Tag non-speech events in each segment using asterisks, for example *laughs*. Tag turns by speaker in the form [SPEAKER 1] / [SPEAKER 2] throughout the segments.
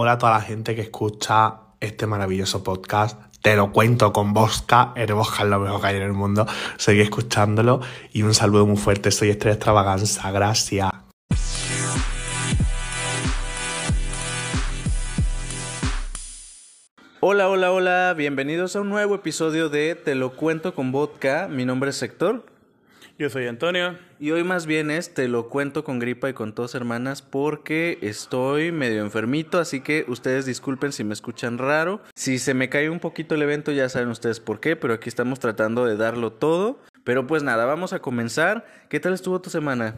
[SPEAKER 1] Hola a toda la gente que escucha este maravilloso podcast. Te lo cuento con Bosca, eres Bosca lo mejor que hay en el mundo. Seguí escuchándolo y un saludo muy fuerte. Soy Estrella Extravaganza, gracias.
[SPEAKER 2] Hola, hola, hola, bienvenidos a un nuevo episodio de Te lo cuento con vodka. Mi nombre es Héctor.
[SPEAKER 3] Yo soy Antonio.
[SPEAKER 2] Y hoy más bien es Te lo cuento con gripa y con tos hermanas porque estoy medio enfermito, así que ustedes disculpen si me escuchan raro. Si se me cae un poquito el evento ya saben ustedes por qué, pero aquí estamos tratando de darlo todo. Pero pues nada, vamos a comenzar. ¿Qué tal estuvo tu semana?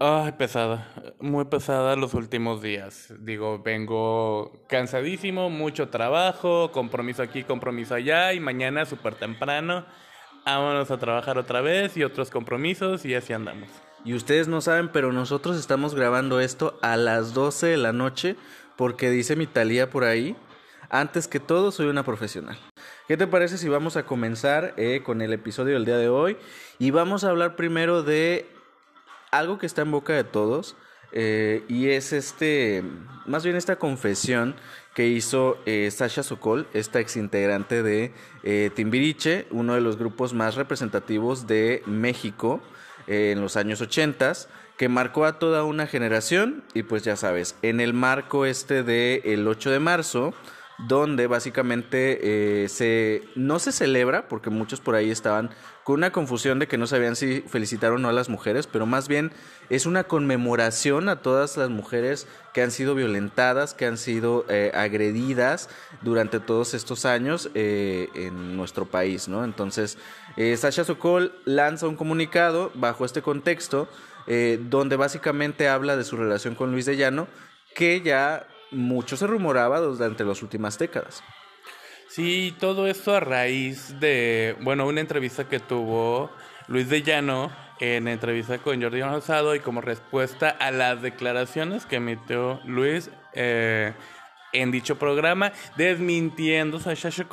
[SPEAKER 3] Ay, pesada, muy pesada los últimos días. Digo, vengo cansadísimo, mucho trabajo, compromiso aquí, compromiso allá y mañana súper temprano. Vámonos a trabajar otra vez y otros compromisos y así andamos.
[SPEAKER 2] Y ustedes no saben, pero nosotros estamos grabando esto a las 12 de la noche porque dice mi Talía por ahí, antes que todo soy una profesional. ¿Qué te parece si vamos a comenzar eh, con el episodio del día de hoy? Y vamos a hablar primero de algo que está en boca de todos eh, y es este, más bien esta confesión que hizo eh, Sasha Sokol, esta exintegrante de eh, Timbiriche, uno de los grupos más representativos de México en los años 80, que marcó a toda una generación. Y pues ya sabes, en el marco este del el 8 de marzo, donde básicamente se, no se celebra, porque muchos por ahí estaban con una confusión de que no sabían si felicitar o no a las mujeres, pero más bien es una conmemoración a todas las mujeres que han sido violentadas, que han sido eh, agredidas durante todos estos años eh, en nuestro país, ¿no? Entonces, eh, Sasha Sokol lanza un comunicado bajo este contexto, donde básicamente habla de su relación con Luis de Llano, que ya mucho se rumoraba durante las últimas décadas.
[SPEAKER 3] Sí, todo esto a raíz de, bueno, una entrevista que tuvo Luis de Llano en entrevista con Jordi Rosado y como respuesta a las declaraciones que emitió Luis eh, en dicho programa, desmintiendo a Sasha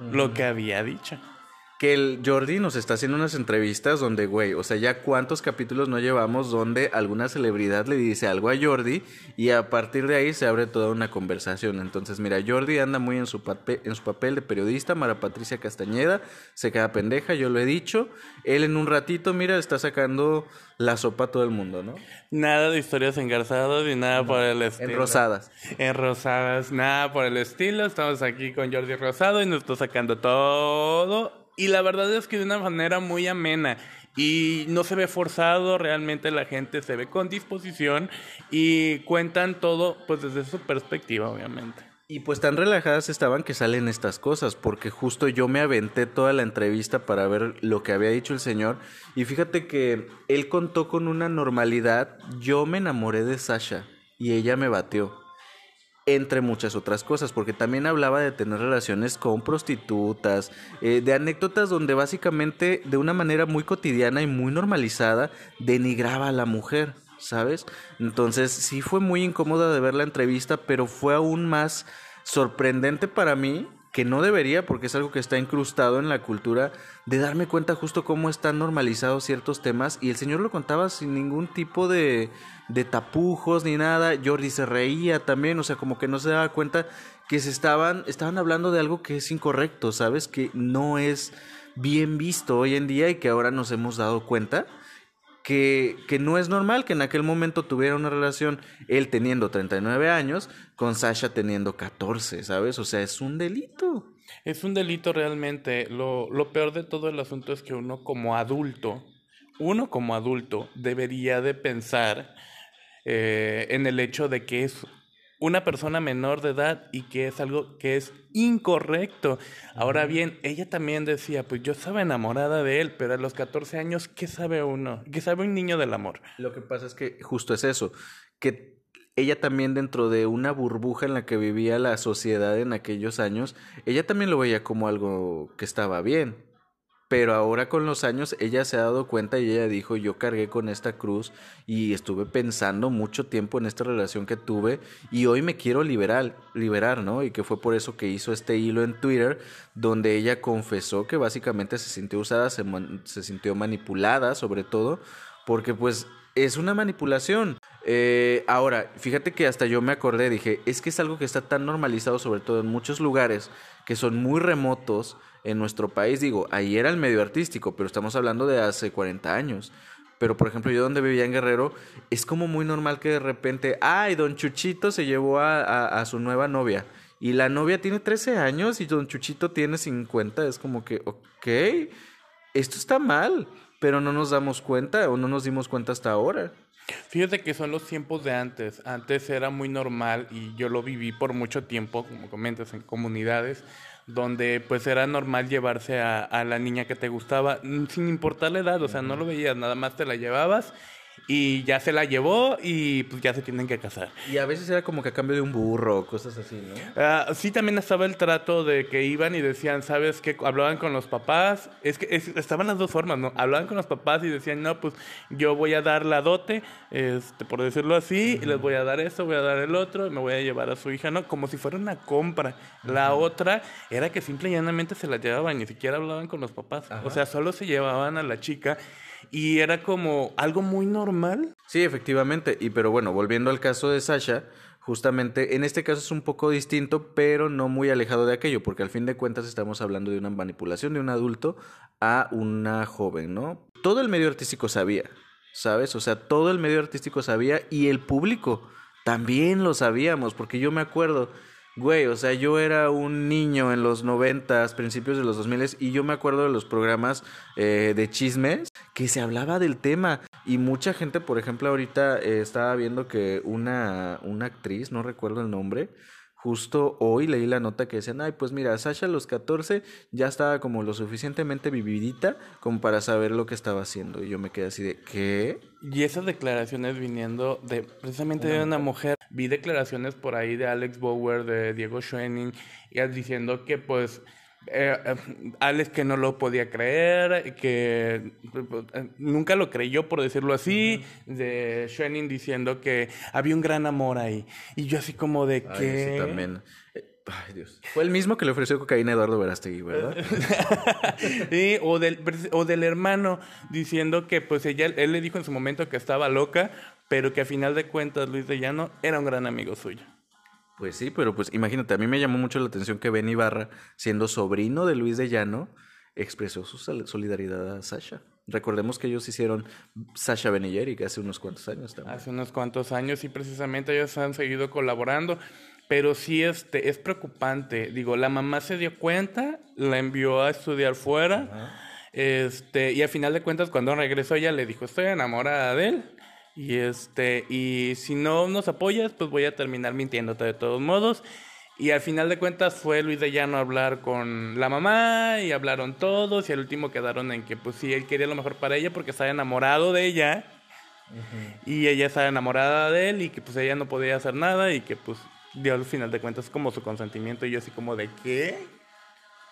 [SPEAKER 3] lo que había dicho
[SPEAKER 2] que el Jordi nos está haciendo unas entrevistas donde, güey, o sea, ya cuántos capítulos no llevamos donde alguna celebridad le dice algo a Jordi y a partir de ahí se abre toda una conversación. Entonces, mira, Jordi anda muy en su, papel, en su papel de periodista, Mara Patricia Castañeda, se queda pendeja, yo lo he dicho. Él en un ratito, mira, está sacando la sopa a todo el mundo, ¿no?
[SPEAKER 3] Nada de historias engarzadas ni nada por el estilo.
[SPEAKER 2] Enrosadas.
[SPEAKER 3] Enrosadas, nada por el estilo. Estamos aquí con Jordi Rosado y nos está sacando todo y la verdad es que de una manera muy amena. Y no se ve forzado, realmente la gente se ve con disposición y cuentan todo pues desde su perspectiva, obviamente.
[SPEAKER 2] Y pues tan relajadas estaban que salen estas cosas, porque justo yo me aventé toda la entrevista para ver lo que había dicho el señor. Y fíjate que él contó con una normalidad. Yo me enamoré de Sasha y ella me batió entre muchas otras cosas, porque también hablaba de tener relaciones con prostitutas, eh, de anécdotas donde básicamente de una manera muy cotidiana y muy normalizada denigraba a la mujer, ¿sabes? Entonces sí fue muy incómoda de ver la entrevista, pero fue aún más sorprendente para mí que no debería, porque es algo que está incrustado en la cultura, de darme cuenta justo cómo están normalizados ciertos temas. Y el señor lo contaba sin ningún tipo de, tapujos ni nada. Jordi se reía también, o sea, como que no se daba cuenta que se estaban, estaban hablando de algo que es incorrecto, ¿sabes? Que no es bien visto hoy en día y que ahora nos hemos dado cuenta que, no es normal que en aquel momento tuviera una relación él teniendo 39 años con Sasha teniendo 14, ¿sabes? O sea, es un delito.
[SPEAKER 3] Es un delito realmente. Lo, lo peor de todo el asunto es que uno como adulto, uno como adulto debería de pensar eh, en el hecho de que es una persona menor de edad y que es algo que es incorrecto. Ahora bien, ella también decía, pues yo estaba enamorada de él, pero a los 14 años, ¿qué sabe uno? ¿Qué sabe un niño del amor?
[SPEAKER 2] Lo que pasa es que justo es eso, que ella también dentro de una burbuja en la que vivía la sociedad en aquellos años, ella también lo veía como algo que estaba bien. Pero ahora con los años ella se ha dado cuenta y ella dijo, yo cargué con esta cruz y estuve pensando mucho tiempo en esta relación que tuve y hoy me quiero liberar, liberar, ¿no? Y que fue por eso que hizo este hilo en Twitter donde ella confesó que básicamente se sintió usada, se, se sintió manipulada sobre todo, porque pues es una manipulación. Eh, ahora, fíjate que hasta yo me acordé, dije, es que es algo que está tan normalizado, sobre todo en muchos lugares que son muy remotos en nuestro país. Digo, ahí era el medio artístico, pero estamos hablando de hace 40 años. Pero, por ejemplo, yo donde vivía en Guerrero, es como muy normal que de repente, ay, don Chuchito se llevó a, a su nueva novia. Y la novia tiene 13 años y don Chuchito tiene 50. Es como que, ok, esto está mal, pero no nos damos cuenta o no nos dimos cuenta hasta ahora.
[SPEAKER 3] Fíjate que son los tiempos de antes. Antes era muy normal y yo lo viví por mucho tiempo, como comentas, en comunidades donde pues era normal llevarse a, a la niña que te gustaba sin importar la edad, o sea, no lo veías, nada más te la llevabas y ya se la llevó y pues ya se tienen que casar.
[SPEAKER 2] Y a veces era como que a cambio de un burro, cosas así, ¿no?
[SPEAKER 3] Ah, sí, también estaba el trato de que iban y decían, ¿sabes qué? Hablaban con los papás. Es que estaban las dos formas, ¿no? Hablaban con los papás y decían, no, pues yo voy a dar la dote, este, por decirlo así, y les voy a dar esto, voy a dar el otro, y me voy a llevar a su hija, ¿no? Como si fuera una compra. La otra era que simple y llanamente se la llevaban, ni siquiera hablaban con los papás. O sea, solo se llevaban a la chica y era como algo muy normal.
[SPEAKER 2] Sí, efectivamente. Y pero bueno, volviendo al caso de Sasha, justamente en este caso es un poco distinto, pero no muy alejado de aquello, porque al fin de cuentas estamos hablando de una manipulación de un adulto a una joven, ¿no? Todo el medio artístico sabía, ¿sabes? O sea, todo el medio artístico sabía y el público también lo sabíamos, porque yo me acuerdo Güey, o sea, yo era un niño en los noventas, principios de los dos miles, y yo me acuerdo de los programas eh, de chismes que se hablaba del tema. Y mucha gente, por ejemplo, ahorita eh, estaba viendo que una, una actriz, no recuerdo el nombre, Justo hoy leí la nota que decían, ay, pues mira, Sasha a los 14 ya estaba como lo suficientemente vividita como para saber lo que estaba haciendo. Y yo me quedé así de, ¿qué?
[SPEAKER 3] Y esas declaraciones viniendo de precisamente de una mujer. Vi declaraciones por ahí de Alex Bauer, de Diego Schoening, y diciendo que pues eh, eh, Alex que no lo podía creer, que eh, nunca lo creyó, por decirlo así, de Schwenning diciendo que había un gran amor ahí. Y yo así como de que...
[SPEAKER 2] Sí, también. Ay, Dios. Fue el mismo que le ofreció cocaína a Eduardo Verástegui, ¿verdad? *laughs*
[SPEAKER 3] sí, o del, o del hermano diciendo que pues ella, él le dijo en su momento que estaba loca, pero que a final de cuentas Luis de Llano era un gran amigo suyo.
[SPEAKER 2] Pues sí, pero pues imagínate, a mí me llamó mucho la atención que Ben Ibarra, siendo sobrino de Luis de Llano, expresó su solidaridad a Sasha. Recordemos que ellos hicieron Sasha Ben y hace unos cuantos años también.
[SPEAKER 3] Hace unos cuantos años y precisamente ellos han seguido colaborando, pero sí este, es preocupante. Digo, la mamá se dio cuenta, la envió a estudiar fuera, este, y a final de cuentas cuando regresó ella le dijo, estoy enamorada de él. Y este, y si no nos apoyas, pues voy a terminar mintiéndote de todos modos. Y al final de cuentas fue Luis de Llano a hablar con la mamá y hablaron todos y al último quedaron en que pues sí, él quería lo mejor para ella porque estaba enamorado de ella y ella estaba enamorada de él y que pues ella no podía hacer nada y que pues dio al final de cuentas como su consentimiento y yo así como de ¿qué?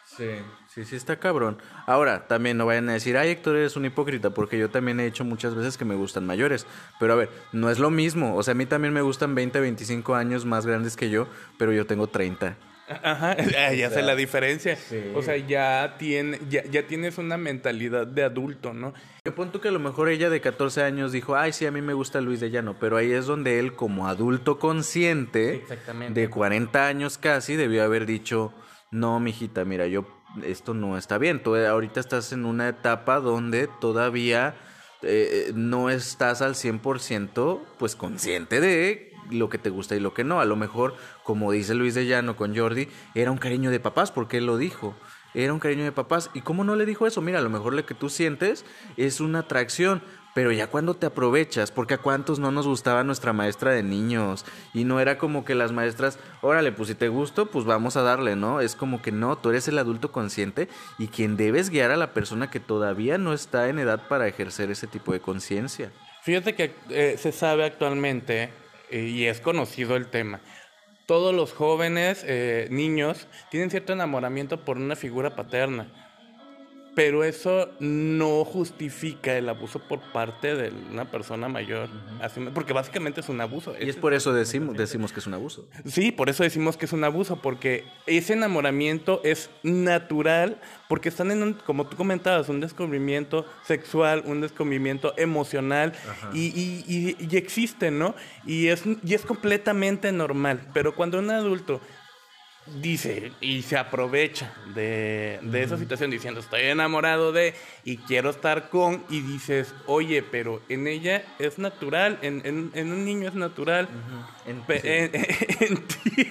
[SPEAKER 2] Sí, sí, sí está cabrón. Ahora, también no vayan a decir, ay, Héctor, eres un hipócrita, porque yo también he hecho muchas veces que me gustan mayores. Pero a ver, no es lo mismo. O sea, a mí también me gustan 20, 25 años más grandes que yo, pero yo tengo 30.
[SPEAKER 3] Ajá, *laughs* ya sé la diferencia. O sea, ya, tiene, ya, ya, tienes una mentalidad de adulto, ¿no?
[SPEAKER 2] Yo punto que a lo mejor ella de 14 años dijo, ay, sí, a mí me gusta Luis de Llano, pero ahí es donde él, como adulto consciente, de 40 años casi, debió haber dicho, no, mijita, mira, yo, esto no está bien. Tú ahorita estás en una etapa donde todavía eh, no estás al 100% pues consciente de lo que te gusta y lo que no. A lo mejor, como dice Luis de Llano con Jordi, era un cariño de papás, porque él lo dijo. Era un cariño de papás. ¿Y cómo no le dijo eso? Mira, a lo mejor lo que tú sientes es una atracción, pero ya cuando te aprovechas, porque a cuántos no nos gustaba nuestra maestra de niños y no era como que las maestras, órale, pues si te gusto, pues vamos a darle, ¿no? Es como que no, tú eres el adulto consciente y quien debes guiar a la persona que todavía no está en edad para ejercer ese tipo de conciencia.
[SPEAKER 3] Fíjate que eh, se sabe actualmente eh, y es conocido el tema. Todos los jóvenes, eh, niños, tienen cierto enamoramiento por una figura paterna pero eso no justifica el abuso por parte de una persona mayor, porque básicamente es un abuso.
[SPEAKER 2] Y es por eso decimos, decimos que es un abuso.
[SPEAKER 3] Sí, por eso decimos que es un abuso, porque ese enamoramiento es natural, porque están en un, como tú comentabas, un descubrimiento sexual, un descubrimiento emocional, y, y, y, y existe, ¿no? Y es, y es completamente normal, pero cuando un adulto dice y se aprovecha de, de esa situación diciendo estoy enamorado de y quiero estar con y dices oye pero en ella es natural en, en, en un niño es natural
[SPEAKER 2] En- sí. *laughs*
[SPEAKER 3] en, ti.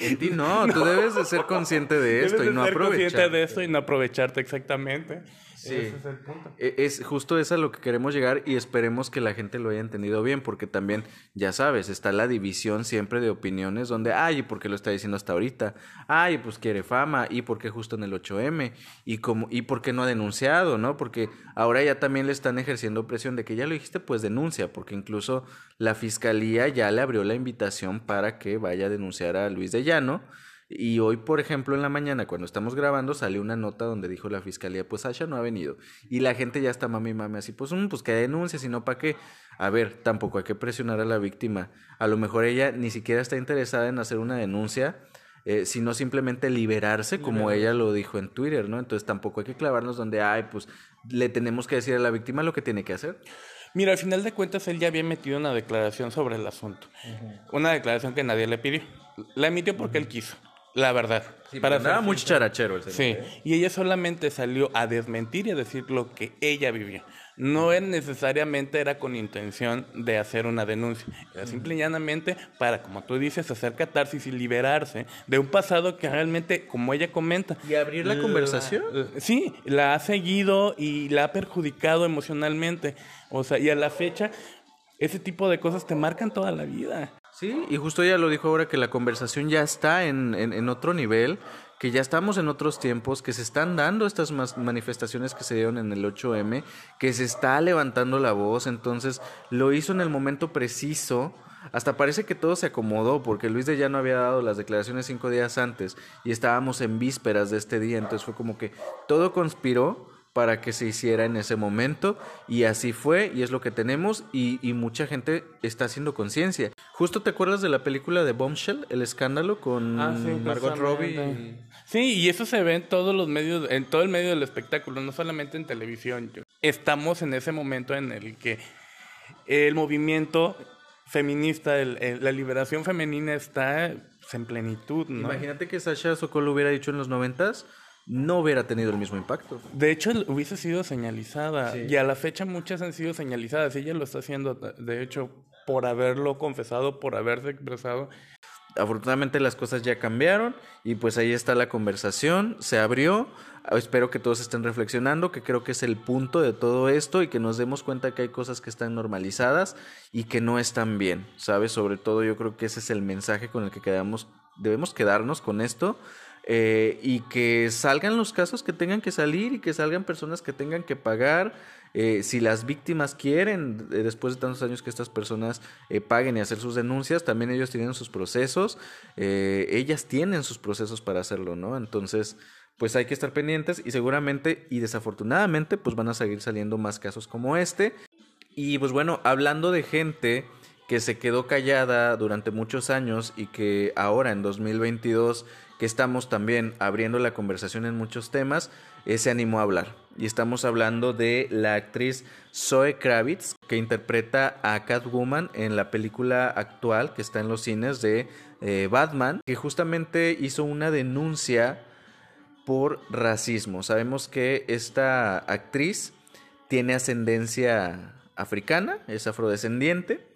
[SPEAKER 2] En ti no, tú debes de ser consciente de esto
[SPEAKER 3] Debes
[SPEAKER 2] y no
[SPEAKER 3] de ser consciente de esto y no aprovecharte exactamente
[SPEAKER 2] Sí.
[SPEAKER 3] ese es el punto
[SPEAKER 2] E- Es justo es a lo que queremos llegar y esperemos que la gente lo haya entendido bien, porque también, ya sabes, está la división siempre de opiniones donde, ay, ¿y por qué lo está diciendo hasta ahorita? Ay, pues quiere fama, ¿y por qué justo en el 8M? ¿Y, cómo, ¿Y por qué no ha denunciado, no? Porque ahora ya también le están ejerciendo presión de que ya lo dijiste, pues denuncia, porque incluso la fiscalía ya le abrió la invitación para que vaya a denunciar a Luis de Llano. Y hoy, por ejemplo, en la mañana, cuando estamos grabando, salió una nota donde dijo la fiscalía, pues Sasha no ha venido. Y la gente ya está mami mami así, pues, mm, pues que denuncia, si no, ¿para qué? A ver, tampoco hay que presionar a la víctima. A lo mejor ella ni siquiera está interesada en hacer una denuncia, eh, sino simplemente liberarse, como ella lo dijo en Twitter, ¿no? Entonces tampoco hay que clavarnos donde, ay, pues le tenemos que decir a la víctima lo que tiene que hacer.
[SPEAKER 3] Mira, al final de cuentas él ya había emitido una declaración sobre el asunto. Una declaración que nadie le pidió. La emitió porque él quiso, la verdad.
[SPEAKER 2] Para
[SPEAKER 3] ser
[SPEAKER 2] nada mucho charachero el señor.
[SPEAKER 3] Sí, y ella solamente salió a desmentir y a decir lo que ella vivió. No es necesariamente era con intención de hacer una denuncia, era simple y llanamente para, como tú dices, hacer catarsis y liberarse de un pasado que realmente, como ella comenta,
[SPEAKER 2] Y abrir la conversación.
[SPEAKER 3] sí, la ha seguido y la ha perjudicado emocionalmente. O sea, y a la fecha, ese tipo de cosas te marcan toda la vida.
[SPEAKER 2] Sí, y justo ella lo dijo ahora que la conversación ya está en, en, otro nivel, que ya estamos en otros tiempos, que se están dando estas manifestaciones que se dieron en el 8M, que se está levantando la voz, entonces lo hizo en el momento preciso. Hasta parece que todo se acomodó porque Luis de Llano había dado las declaraciones cinco días antes y estábamos en vísperas de este día, entonces fue como que todo conspiró para que se hiciera en ese momento y así fue y es lo que tenemos y, y mucha gente está haciendo conciencia. Justo te acuerdas de la película de Bombshell, El escándalo con Margot Robbie.
[SPEAKER 3] Sí, y eso se ve en todos los medios, en todo el medio del espectáculo, no solamente en televisión. Estamos en ese momento en el que el movimiento feminista, el- el- la liberación femenina está en plenitud, ¿no?
[SPEAKER 2] Imagínate que Sasha Sokol lo hubiera dicho en los noventas, no hubiera tenido el mismo impacto.
[SPEAKER 3] De hecho, hubiese sido señalizada. Y a la fecha muchas han sido señalizadas. Ella lo está haciendo, de hecho, por haberlo confesado, por haberse expresado.
[SPEAKER 2] Afortunadamente las cosas ya cambiaron y pues ahí está la conversación, se abrió. Espero que todos estén reflexionando, que creo que es el punto de todo esto y que nos demos cuenta que hay cosas que están normalizadas y que no están bien, ¿sabes? Sobre todo yo creo que ese es el mensaje con el que quedamos, debemos quedarnos con esto eh, y que salgan los casos que tengan que salir y que salgan personas que tengan que pagar. Eh, si las víctimas quieren, eh, después de tantos años que estas personas paguen y hacer sus denuncias, también ellos tienen sus procesos, ellas tienen sus procesos para hacerlo, ¿no? Entonces, pues hay que estar pendientes y seguramente y desafortunadamente, pues van a seguir saliendo más casos como este. Y pues bueno, hablando de gente que se quedó callada durante muchos años y que ahora en 2022 estamos también abriendo la conversación en muchos temas, eh, se animó a hablar. Y estamos hablando de la actriz Zoe Kravitz, que interpreta a Catwoman en la película actual que está en los cines de eh, Batman, que justamente hizo una denuncia por racismo. Sabemos que esta actriz tiene ascendencia africana, es afrodescendiente.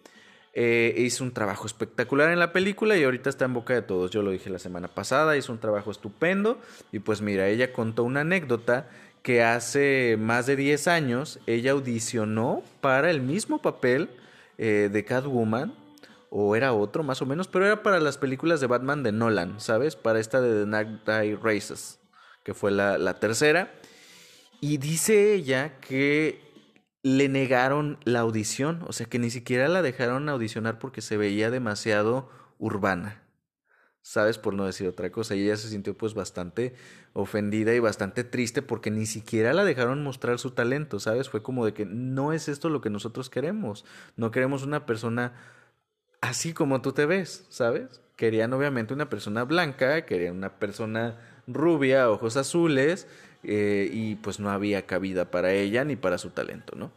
[SPEAKER 2] Eh, hizo un trabajo espectacular en la película y ahorita está en boca de todos. Yo lo dije la semana pasada, hizo un trabajo estupendo. Y pues mira, ella contó una anécdota que hace más de 10 años ella audicionó para el mismo papel eh, de Catwoman. O era otro más o menos, pero era para las películas de Batman de Nolan, ¿sabes? Para esta de The Dark Knight Races, que fue la, la tercera. Y dice ella que le negaron la audición, o sea que ni siquiera la dejaron audicionar porque se veía demasiado urbana. ¿sabes? Por no decir otra cosa. Y ella se sintió pues bastante ofendida y bastante triste porque ni siquiera la dejaron mostrar su talento, ¿sabes? Fue como de que no es esto lo que nosotros queremos. No queremos una persona así como tú te ves, ¿sabes? Querían obviamente una persona blanca, querían una persona rubia, ojos azules, eh, y pues no había cabida para ella ni para su talento, ¿no?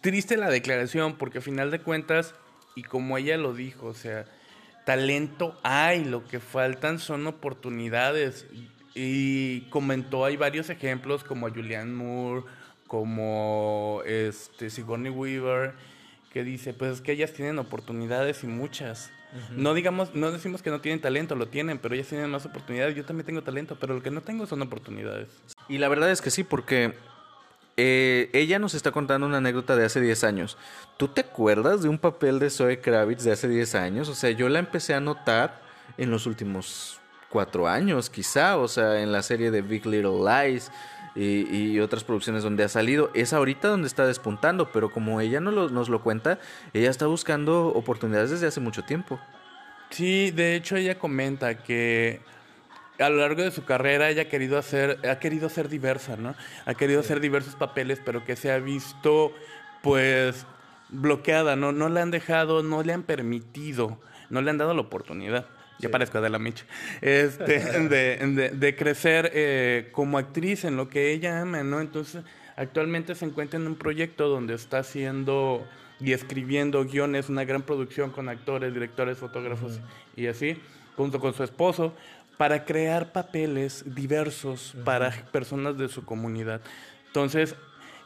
[SPEAKER 3] Triste la declaración porque a final de cuentas, y como ella lo dijo, o sea, talento hay, lo que faltan son oportunidades. Y comentó, hay varios ejemplos como Julianne Moore, como este, Sigourney Weaver, que dice, pues es que ellas tienen oportunidades y muchas. No digamos, no decimos que no tienen talento, lo tienen, pero ellas tienen más oportunidades. Yo también tengo talento, pero lo que no tengo son oportunidades.
[SPEAKER 2] Y la verdad es que sí, porque eh, ella nos está contando una anécdota de hace 10 años. ¿Tú te acuerdas de un papel de Zoe Kravitz de hace 10 años? O sea, yo la empecé a notar en los últimos cuatro años, quizá, o sea, en la serie de Big Little Lies y, otras producciones donde ha salido. Es ahorita donde está despuntando, pero como ella no nos lo cuenta, ella está buscando oportunidades desde hace mucho tiempo.
[SPEAKER 3] Sí, de hecho ella comenta que a lo largo de su carrera ella ha querido hacer, ha querido ser diversa, ¿no? Ha querido hacer diversos papeles, pero que se ha visto, pues, bloqueada, ¿no? No le han dejado, no le han permitido, no le han dado la oportunidad. Ya parezco de la Mitch. Este, *laughs* de, de, crecer eh, como actriz en lo que ella ama, ¿no? Entonces, actualmente se encuentra en un proyecto donde está haciendo y escribiendo guiones, una gran producción con actores, directores, fotógrafos y así, junto con su esposo para crear papeles diversos para personas de su comunidad. Entonces,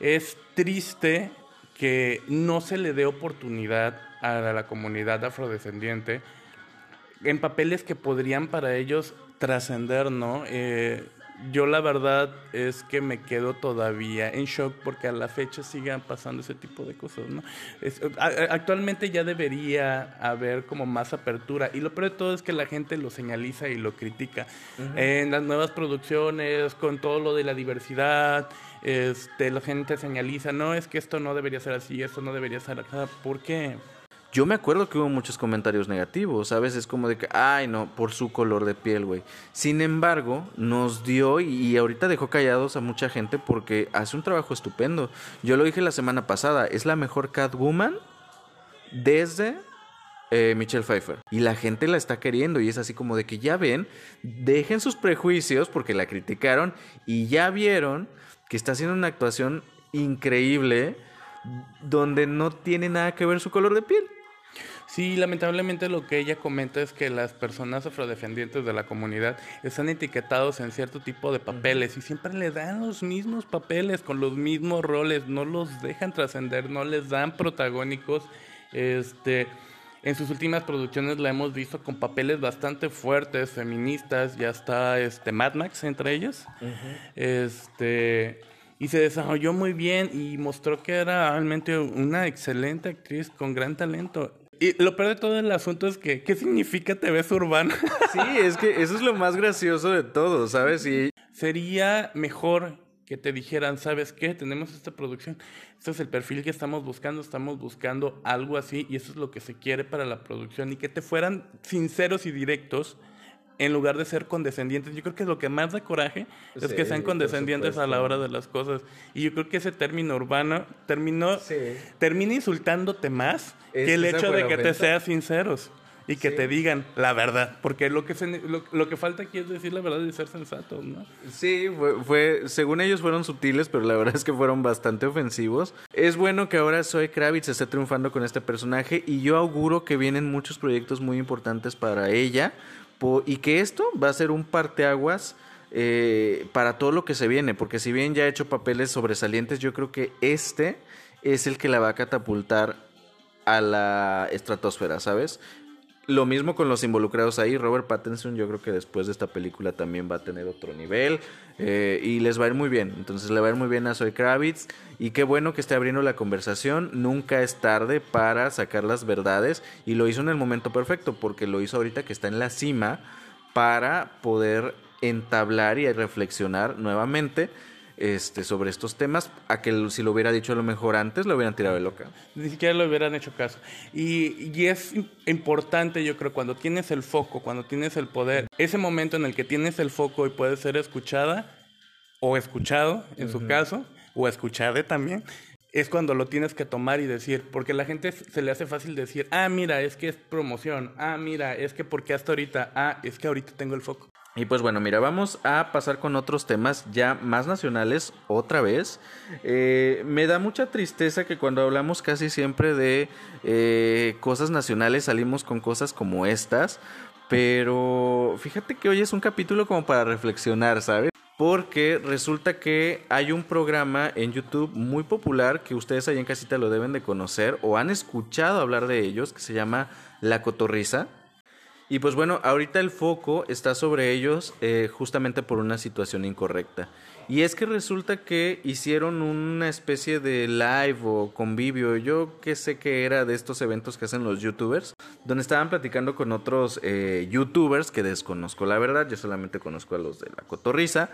[SPEAKER 3] es triste que no se le dé oportunidad a la comunidad afrodescendiente en papeles que podrían para ellos trascender, ¿no? Eh, yo la verdad es que me quedo todavía en shock porque a la fecha sigan pasando ese tipo de cosas, ¿no? actualmente ya debería haber como más apertura y lo peor de todo es que la gente lo señaliza y lo critica. En las nuevas producciones, con todo lo de la diversidad, este, la gente señaliza, no, es que esto no debería ser así, esto no debería ser acá. ¿Por qué?
[SPEAKER 2] Yo me acuerdo que hubo muchos comentarios negativos, a veces como de que, ay no, por su color de piel, güey. Sin embargo, nos dio y, ahorita dejó callados a mucha gente porque hace un trabajo estupendo. Yo lo dije la semana pasada, es la mejor Catwoman desde eh, Michelle Pfeiffer. Y la gente la está queriendo y es así como de que ya ven, dejen sus prejuicios porque la criticaron y ya vieron que está haciendo una actuación increíble donde no tiene nada que ver su color de piel.
[SPEAKER 3] Sí, lamentablemente lo que ella comenta es que las personas afrodefendientes de la comunidad están etiquetados en cierto tipo de papeles y siempre le dan los mismos papeles con los mismos roles, no los dejan trascender, no les dan protagónicos. Este, en sus últimas producciones la hemos visto con papeles bastante fuertes, feministas, ya está este Mad Max entre ellos. Este y se desarrolló muy bien y mostró que era realmente una excelente actriz con gran talento. Y lo peor de todo el asunto es que, ¿qué significa TV urbana? *laughs*
[SPEAKER 2] Sí, es que eso es lo más gracioso de todo, ¿sabes? Y...
[SPEAKER 3] Sería mejor que te dijeran, ¿sabes qué? Tenemos esta producción, este es el perfil que estamos buscando, estamos buscando algo así y eso es lo que se quiere para la producción y que te fueran sinceros y directos en lugar de ser condescendientes. Yo creo que lo que más da coraje es que sean condescendientes a la hora de las cosas. Y yo creo que ese término urbano terminó, termina insultándote más que el hecho de que te seas sinceros y que te digan la verdad. Porque lo que, lo, que falta aquí es decir la verdad y ser sensato, ¿no?
[SPEAKER 2] Sí, fue, fue, según ellos fueron sutiles, pero la verdad es que fueron bastante ofensivos. Es bueno que ahora Zoe Kravitz esté triunfando con este personaje y yo auguro que vienen muchos proyectos muy importantes para ella y que esto va a ser un parteaguas eh, para todo lo que se viene, porque si bien ya ha hecho papeles sobresalientes, yo creo que este es el que la va a catapultar a la estratosfera, ¿sabes? Lo mismo con los involucrados ahí. Robert Pattinson, yo creo que después de esta película también va a tener otro nivel. Eh, y les va a ir muy bien. Entonces le va a ir muy bien a Zoe Kravitz. Y qué bueno que esté abriendo la conversación. Nunca es tarde para sacar las verdades. Y lo hizo en el momento perfecto, porque lo hizo ahorita que está en la cima para poder entablar y reflexionar nuevamente este, sobre estos temas, a que si lo hubiera dicho a lo mejor antes, lo hubieran tirado de loca.
[SPEAKER 3] Ni siquiera lo hubieran hecho caso. Y, y es importante, yo creo, cuando tienes el foco, cuando tienes el poder, ese momento en el que tienes el foco y puedes ser escuchada o escuchado, en su caso, o escuchade también, es cuando lo tienes que tomar y decir, porque la gente se le hace fácil decir, ah, mira, es que es promoción, ah, mira, es que porque hasta ahorita, ah, es que ahorita tengo el foco.
[SPEAKER 2] Y pues bueno, mira, vamos a pasar con otros temas ya más nacionales otra vez. Eh, me da mucha tristeza que cuando hablamos casi siempre de eh, cosas nacionales salimos con cosas como estas. Pero fíjate que hoy es un capítulo como para reflexionar, ¿sabes? Porque resulta que hay un programa en YouTube muy popular que ustedes ahí en casita lo deben de conocer o han escuchado hablar de ellos que se llama La Cotorrisa. Y pues bueno, ahorita el foco está sobre ellos eh, justamente por una situación incorrecta. Y es que resulta que hicieron una especie de live o convivio, yo qué sé qué era de estos eventos que hacen los youtubers, donde estaban platicando con otros eh, youtubers que desconozco la verdad, yo solamente conozco a los de la cotorriza.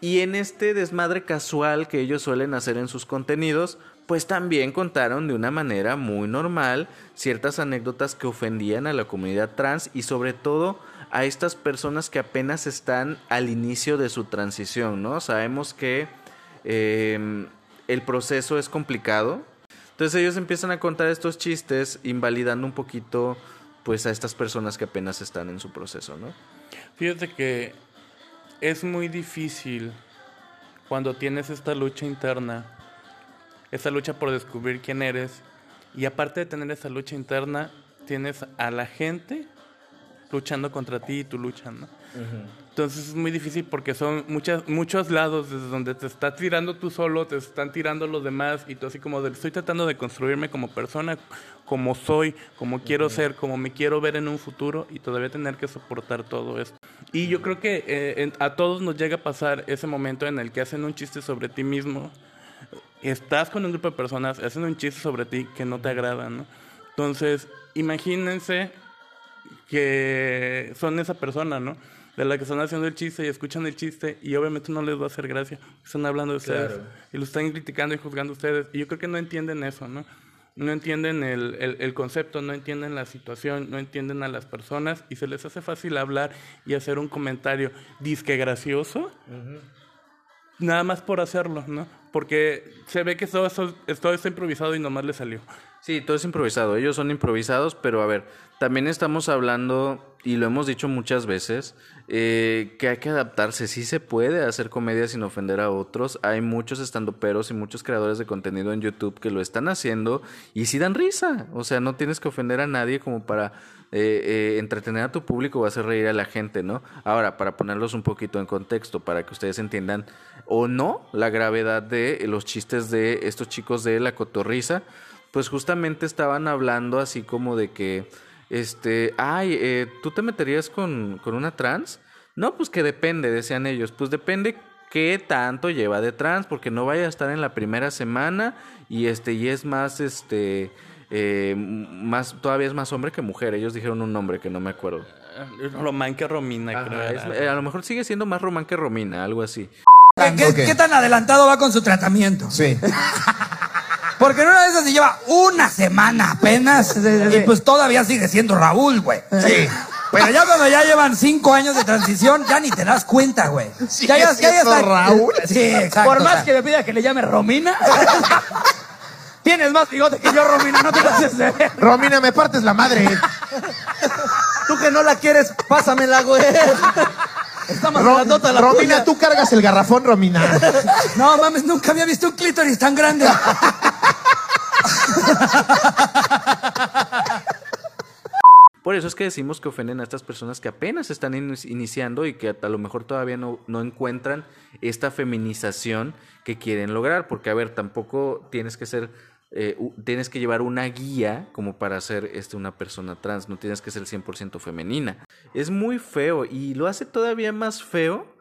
[SPEAKER 2] Y en este desmadre casual que ellos suelen hacer en sus contenidos, pues también contaron de una manera muy normal ciertas anécdotas que ofendían a la comunidad trans y sobre todo a estas personas que apenas están al inicio de su transición, ¿no? Sabemos que em, el proceso es complicado. Entonces ellos empiezan a contar estos chistes invalidando un poquito pues a estas personas que apenas están en su proceso, ¿no?
[SPEAKER 3] Fíjate que es muy difícil cuando tienes esta lucha interna esa lucha por descubrir quién eres. Y aparte de tener esa lucha interna, tienes a la gente luchando contra ti y tú luchando. Entonces es muy difícil porque son muchas, muchos lados desde donde te está tirando tú solo, te están tirando los demás y tú así como de, estoy tratando de construirme como persona, como soy, como quiero ser, como me quiero ver en un futuro y todavía tener que soportar todo esto. Y yo creo que eh, a todos nos llega a pasar ese momento en el que hacen un chiste sobre ti mismo estás con un grupo de personas, hacen un chiste sobre ti que no te agrada, ¿no? Entonces, imagínense que son esa persona, ¿no? De la que están haciendo el chiste y escuchan el chiste y obviamente no les va a hacer gracia. Están hablando de ustedes y lo están criticando y juzgando ustedes. Y yo creo que no entienden eso, ¿no? No entienden el, el, concepto, no entienden la situación, no entienden a las personas y se les hace fácil hablar y hacer un comentario disque gracioso nada más por hacerlo, ¿no? Porque se ve que todo, eso, todo está improvisado y nomás le salió.
[SPEAKER 2] Sí, todo es improvisado. Ellos son improvisados, pero a ver, también estamos hablando, y lo hemos dicho muchas veces, eh, que hay que adaptarse. Sí se puede hacer comedia sin ofender a otros. Hay muchos estandoperos y muchos creadores de contenido en YouTube que lo están haciendo y sí dan risa. O sea, no tienes que ofender a nadie como para eh, eh, entretener a tu público o hacer reír a la gente, ¿no? Ahora, para ponerlos un poquito en contexto, para que ustedes entiendan o no la gravedad de los chistes de estos chicos de la cotorriza pues justamente estaban hablando así como de que, este, ay, eh, ¿tú te meterías con, con una trans? No, pues que depende, decían ellos, pues depende qué tanto lleva de trans, porque no vaya a estar en la primera semana y este, y es más, este, eh, más, todavía es más hombre que mujer. Ellos dijeron un nombre que no me acuerdo.
[SPEAKER 3] Román que Romina, creo.
[SPEAKER 2] Eh, a lo mejor sigue siendo más Román que Romina, algo así.
[SPEAKER 4] ¿Qué, ¿Qué, tan adelantado va con su tratamiento?
[SPEAKER 5] Sí. *laughs*
[SPEAKER 4] Porque en una de esas se lleva una semana apenas. Y pues todavía sigue siendo Raúl, güey.
[SPEAKER 5] Sí.
[SPEAKER 4] Pero ya cuando ya llevan cinco años de transición, ya ni te das cuenta, güey.
[SPEAKER 5] Sí, ya, ya, ya está. Raúl.
[SPEAKER 4] Sí, exacto.
[SPEAKER 5] Por más que me pida que le llame Romina. *laughs*
[SPEAKER 4] Tienes más bigote que yo, Romina, no te lo haces ver.
[SPEAKER 5] Romina, me partes la madre.
[SPEAKER 4] Tú que no la quieres, pásamela, güey.
[SPEAKER 5] Estamos Rom, la la Romina, tú cargas el garrafón, Romina.
[SPEAKER 4] No mames, nunca había visto un clítoris tan grande. *laughs*
[SPEAKER 2] Por eso es que decimos que ofenden a estas personas que apenas están iniciando y que a lo mejor todavía no, no, encuentran esta feminización que quieren lograr. Porque, a ver, tampoco tienes que ser, eh, tienes que llevar una guía como para ser este, una persona trans, no tienes que ser 100% femenina. Es muy feo y lo hace todavía más feo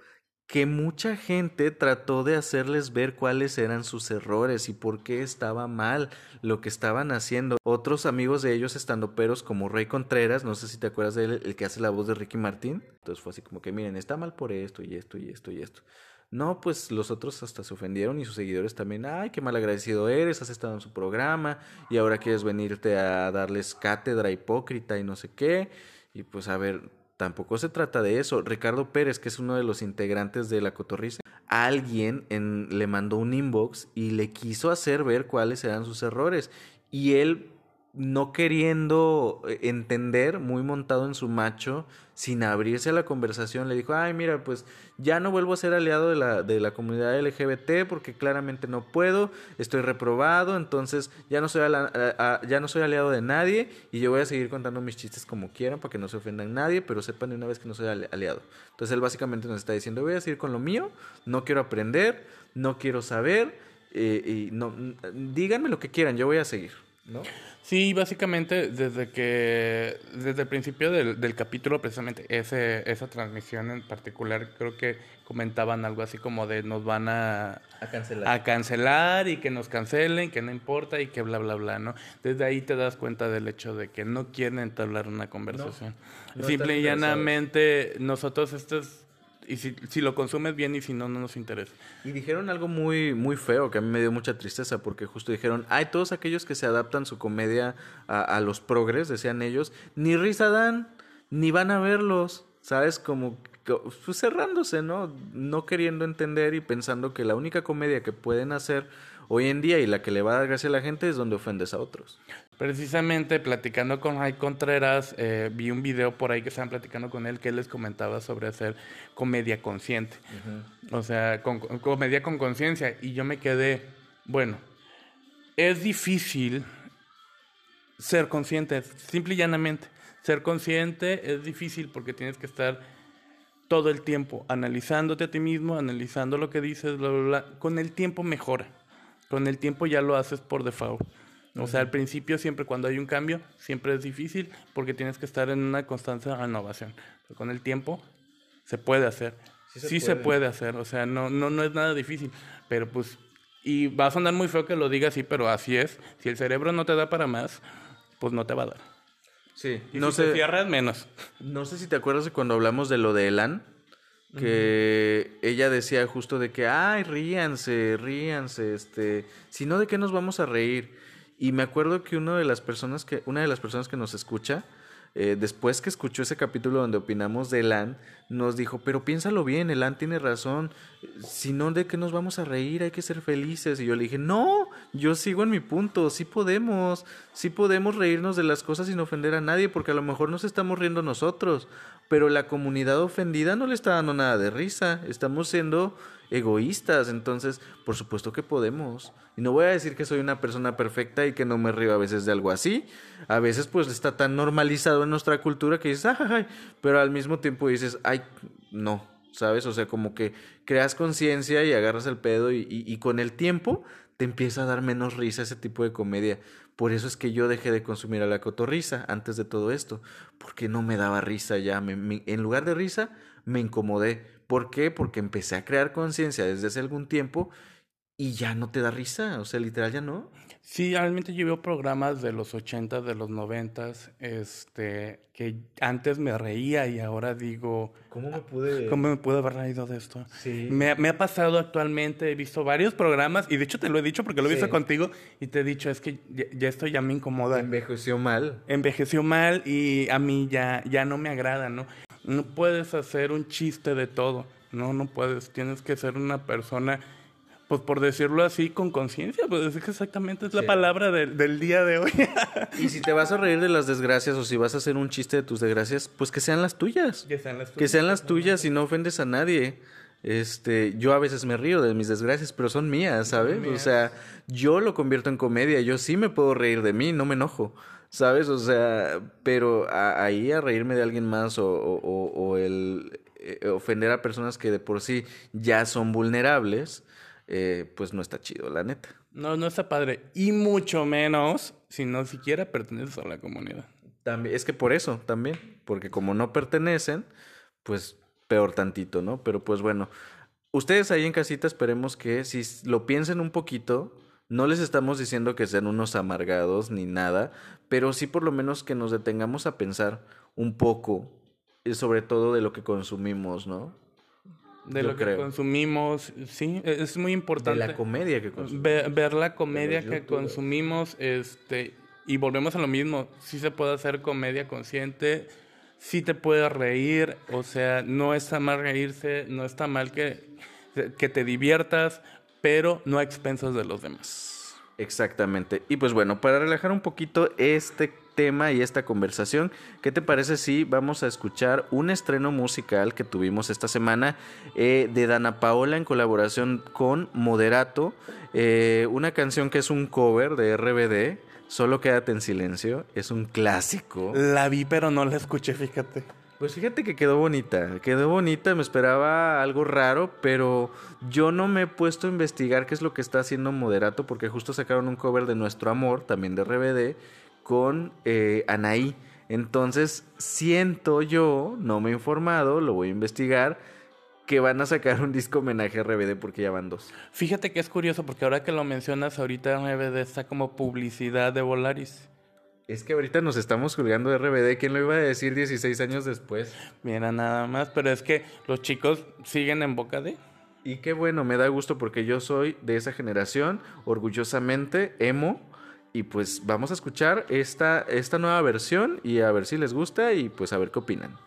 [SPEAKER 2] que mucha gente trató de hacerles ver cuáles eran sus errores y por qué estaba mal lo que estaban haciendo. Otros amigos de ellos estando peros como Rey Contreras, no sé si te acuerdas de él, el que hace la voz de Ricky Martín. Entonces fue así como que miren, está mal por esto y esto y esto y esto. No, pues los otros hasta se ofendieron y sus seguidores también. Ay, qué mal agradecido eres, has estado en su programa y ahora quieres venirte a darles cátedra hipócrita y no sé qué. Y pues a ver, tampoco se trata de eso. Ricardo Pérez, que es uno de los integrantes de la Cotorriza, alguien en, le mandó un inbox y le quiso hacer ver cuáles eran sus errores. Y él no queriendo eh, entender, muy montado en su macho, sin abrirse a la conversación, le dijo, ay, mira, pues ya no vuelvo a ser aliado de la, de la comunidad LGBT porque claramente no puedo, estoy reprobado, entonces ya no, soy ya no soy aliado de nadie y yo voy a seguir contando mis chistes como quieran para que no se ofendan nadie, pero sepan de una vez que no soy aliado. Entonces él básicamente nos está diciendo, voy a seguir con lo mío, no quiero aprender, no quiero saber, eh, y no, díganme lo que quieran, yo voy a seguir, ¿no?
[SPEAKER 3] Sí, básicamente desde que, desde el principio del, del capítulo, precisamente ese, esa transmisión en particular, creo que comentaban algo así como de nos van a,
[SPEAKER 2] a, cancelar.
[SPEAKER 3] a cancelar y que nos cancelen, que no importa y que bla, bla, bla, ¿no? Desde ahí te das cuenta del hecho de que no quieren entablar una conversación. Simple y llanamente, nosotros, esto es y si, si, lo consumes bien y si no, no nos interesa.
[SPEAKER 2] Y dijeron algo muy, muy feo que a mí me dio mucha tristeza porque justo dijeron, hay todos aquellos que se adaptan su comedia a, a los progres, decían ellos, ni risa dan, ni van a verlos, ¿sabes? Como pues, cerrándose, ¿no? No queriendo entender y pensando que la única comedia que pueden hacer hoy en día y la que le va a dar gracia a la gente es donde ofendes a otros.
[SPEAKER 3] Precisamente platicando con Jai Contreras, eh, vi un video por ahí que estaban platicando con él que él les comentaba sobre hacer comedia consciente. O sea, con, comedia con conciencia. Y yo me quedé, bueno, es difícil ser consciente, simple y llanamente. Ser consciente es difícil porque tienes que estar todo el tiempo analizándote a ti mismo, analizando lo que dices, bla, bla, bla. Con el tiempo mejora. Con el tiempo ya lo haces por default. O sea, al principio siempre cuando hay un cambio, siempre es difícil porque tienes que estar en una constante renovación. Pero con el tiempo se puede hacer. Sí, se, sí puede. se, puede. hacer, o sea, no, no, no es nada difícil. Pero pues, y va a sonar muy feo que lo diga así, pero así es. Si el cerebro no te da para más, pues no te va a dar.
[SPEAKER 2] Sí,
[SPEAKER 3] y no si sé, te cierras menos.
[SPEAKER 2] No sé si te acuerdas de cuando hablamos de lo de Elan, que uh -huh. ella decía justo de que, ay, ríanse, ríanse, este, si no, ¿de qué nos vamos a reír? Y me acuerdo que una de las personas que, una de las personas que nos escucha, eh, después que escuchó ese capítulo donde opinamos de Elan, nos dijo, pero piénsalo bien, Elan tiene razón, si no, ¿de qué nos vamos a reír? Hay que ser felices. Y yo le dije, no, yo sigo en mi punto, sí podemos, sí podemos reírnos de las cosas sin ofender a nadie, porque a lo mejor nos estamos riendo nosotros, pero la comunidad ofendida no le está dando nada de risa, estamos siendo egoístas, entonces por supuesto que podemos. Y no voy a decir que soy una persona perfecta y que no me río a veces de algo así. A veces pues está tan normalizado en nuestra cultura que dices, ay, pero al mismo tiempo dices, ay, no, ¿sabes? O sea, como que creas conciencia y agarras el pedo y, y, con el tiempo te empieza a dar menos risa ese tipo de comedia. Por eso es que yo dejé de consumir a la cotorrisa antes de todo esto, porque no me daba risa ya. En lugar de risa, me incomodé. ¿Por qué? Porque empecé a crear conciencia desde hace algún tiempo y ya no te da risa, o sea, literal ya no.
[SPEAKER 3] Sí, realmente yo veo programas de los 80, de los 90, este, que antes me reía y ahora digo...
[SPEAKER 2] ¿Cómo me pude...?
[SPEAKER 3] ¿Cómo me pude haber reído de esto?
[SPEAKER 2] Sí.
[SPEAKER 3] Me, me, ha pasado actualmente, he visto varios programas y de hecho te lo he dicho porque lo he visto contigo y te he dicho, es que ya, ya, esto ya me incomoda.
[SPEAKER 2] Envejeció mal.
[SPEAKER 3] Envejeció mal y a mí ya, ya no me agrada, ¿no? No puedes hacer un chiste de todo, no, no puedes, tienes que ser una persona pues por decirlo así, con conciencia, pues es que exactamente es la sí. palabra de, del día de hoy.
[SPEAKER 2] y si te vas a reír de las desgracias o si vas a hacer un chiste de tus desgracias, pues que sean las tuyas.
[SPEAKER 3] Que sean las tuyas.
[SPEAKER 2] Que sean las tuyas y no ofendes a nadie. Este, yo a veces me río de mis desgracias, pero son mías, ¿sabes? Mías. O sea, yo lo convierto en comedia, yo sí me puedo reír de mí, no me enojo. ¿Sabes? O sea, pero a, ahí a reírme de alguien más o, o, o el eh, ofender a personas que de por sí ya son vulnerables, eh, pues no está chido, la neta.
[SPEAKER 3] No, no está padre. Y mucho menos si no siquiera perteneces a la comunidad.
[SPEAKER 2] También, es que por eso también, porque como no pertenecen, pues peor tantito, ¿no? Pero pues bueno, ustedes ahí en casita esperemos que si lo piensen un poquito, no les estamos diciendo que sean unos amargados ni nada, pero sí por lo menos que nos detengamos a pensar un poco, sobre todo de lo que consumimos, ¿no?
[SPEAKER 3] De
[SPEAKER 2] Yo
[SPEAKER 3] lo que
[SPEAKER 2] creo.
[SPEAKER 3] consumimos. Sí, e, es muy
[SPEAKER 2] De
[SPEAKER 3] importante.
[SPEAKER 2] la comedia que consumimos.
[SPEAKER 3] Ve- ver la comedia que consumimos, este, y volvemos a lo mismo, sí se puede hacer comedia consciente, sí te puedes reír, o sea, no está mal reírse, no está mal que, que te diviertas, pero no a expensas de los demás.
[SPEAKER 2] Exactamente. Y pues bueno, para relajar un poquito este tema y esta conversación, ¿qué te parece si vamos a escuchar un estreno musical que tuvimos esta semana eh, de Dana Paola en colaboración con Moderato? Eh, una canción que es un cover de RBD, Solo quédate en silencio, es un clásico.
[SPEAKER 3] La vi, pero no la escuché, fíjate.
[SPEAKER 2] Pues fíjate que quedó bonita, quedó bonita, me esperaba algo raro, pero yo no me he puesto a investigar qué es lo que está haciendo Moderato, porque justo sacaron un cover de Nuestro Amor, también de RBD, con eh, Anaí. Entonces siento yo, no me he informado, lo voy a investigar, que van a sacar un disco homenaje a RBD porque ya van dos.
[SPEAKER 3] Fíjate que es curioso porque ahora que lo mencionas, ahorita RBD está como publicidad de Volaris.
[SPEAKER 2] Es que ahorita nos estamos juzgando de RBD, ¿quién lo iba a decir 16 años después?
[SPEAKER 3] Mira, nada más, pero es que los chicos siguen en boca de...
[SPEAKER 2] Y qué bueno, me da gusto porque yo soy de esa generación, orgullosamente emo. Y pues vamos a escuchar esta, esta nueva versión y a ver si les gusta y pues a ver qué opinan.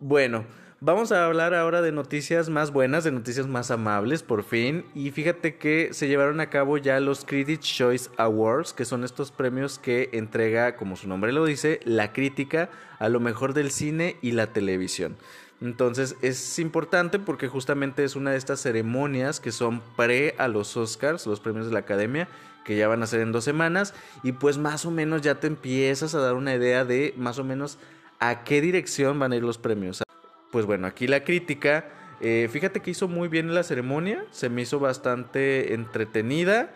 [SPEAKER 2] Bueno, vamos a hablar ahora de noticias más buenas, de noticias más amables, por fin. Y fíjate que se llevaron a cabo ya los Critics' Choice Awards, que son estos premios que entrega, como su nombre lo dice, la crítica a lo mejor del cine y la televisión. Entonces es importante porque justamente es una de estas ceremonias que son pre a los Oscars, los premios de la Academia, que ya van a ser en dos semanas. Y pues más o menos ya te empiezas a dar una idea de más o menos a qué dirección van a ir los premios. Pues bueno, aquí la crítica, eh, fíjate que hizo muy bien la ceremonia, se me hizo bastante entretenida,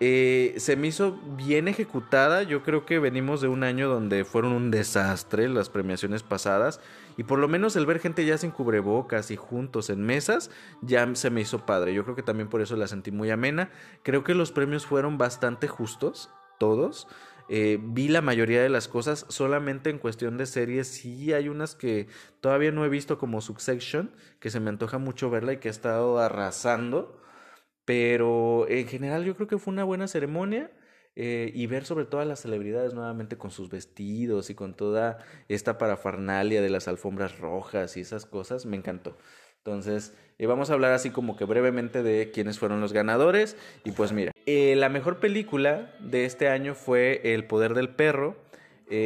[SPEAKER 2] eh, se me hizo bien ejecutada, yo creo que venimos de un año donde fueron un desastre las premiaciones pasadas y por lo menos el ver gente ya sin cubrebocas y juntos en mesas ya se me hizo padre, yo creo que también por eso la sentí muy amena, creo que los premios fueron bastante justos, todos. Eh, vi la mayoría de las cosas, solamente en cuestión de series sí hay unas que todavía no he visto como Succession, que se me antoja mucho verla y que ha estado arrasando, pero en general yo creo que fue una buena ceremonia eh, y ver sobre todo a las celebridades nuevamente con sus vestidos y con toda esta parafernalia de las alfombras rojas y esas cosas, me encantó. Entonces, eh, vamos a hablar así como que brevemente de quiénes fueron los ganadores. Y pues mira, eh, la mejor película de este año fue El Poder del Perro.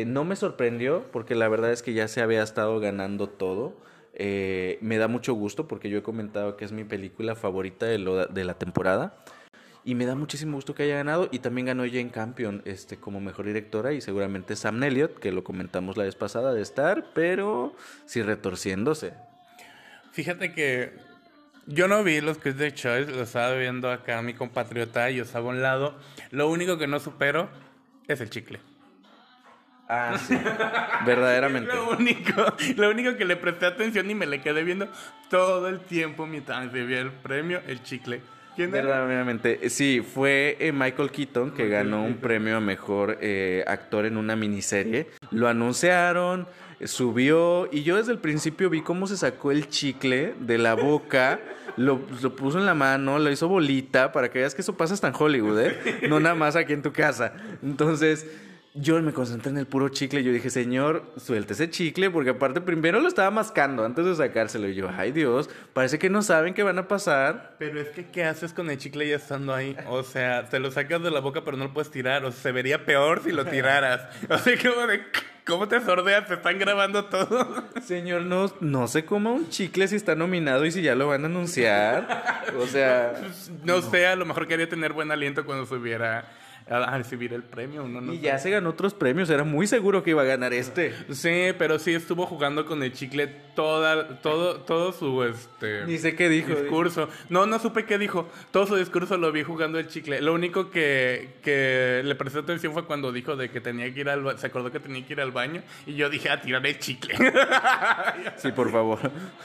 [SPEAKER 2] No me sorprendió porque la verdad es que ya se había estado ganando todo. Me da mucho gusto porque yo he comentado que es mi película favorita de, lo- de la temporada. Y me da muchísimo gusto que haya ganado. Y también ganó Jane Campion este, como mejor directora. Y seguramente Sam Elliott, que lo comentamos la vez pasada de estar, pero sí retorciéndose.
[SPEAKER 3] Fíjate que yo no vi los Critics Choice, lo estaba viendo acá mi compatriota y yo estaba a un lado. Lo único que no supero es el chicle.
[SPEAKER 2] Ah, sí. Verdaderamente. *laughs*
[SPEAKER 3] Lo único, lo único que le presté atención y me le quedé viendo todo el tiempo mientras recibía el premio, el chicle. ¿Quién?
[SPEAKER 2] Verdaderamente. Sí, fue eh, Michael Keaton que ganó un premio a mejor eh, actor en una miniserie. Lo anunciaron, eh, subió y yo desde el principio vi cómo se sacó el chicle de la boca. *laughs* Lo, lo puso en la mano, lo hizo bolita para que veas que eso pasa hasta en Hollywood, ¿eh? No nada más aquí en tu casa. Entonces, yo me concentré en el puro chicle. Yo dije, señor, suelte ese chicle, porque aparte primero lo estaba mascando antes de sacárselo. Y yo, ay Dios, parece que no saben qué van a pasar.
[SPEAKER 3] Pero es que, ¿qué haces con el chicle ya estando ahí? O sea, te lo sacas de la boca pero no lo puedes tirar. O sea, se vería peor si lo *laughs* tiraras. O sea, como de, ¿cómo te sordeas? Te están grabando todo.
[SPEAKER 2] Señor, no, no se coma un chicle si está nominado y si ya lo van a anunciar. O sea, *laughs*
[SPEAKER 3] No, sé, a lo mejor quería tener buen aliento cuando subiera a, a recibir el premio. Uno no
[SPEAKER 2] y ya se ganó otros premios. Era muy seguro que iba a ganar este.
[SPEAKER 3] Sí, pero sí estuvo jugando con el chicle toda, todo, todo su este
[SPEAKER 2] Ni sé qué dijo.
[SPEAKER 3] discurso. No, no supe qué dijo. Todo su discurso lo vi jugando el chicle. Lo único que, que le presté atención fue cuando dijo de que tenía que ir al ba- se acordó que tenía que ir al baño y yo dije a tirar el chicle. *laughs*
[SPEAKER 2] Sí, por favor.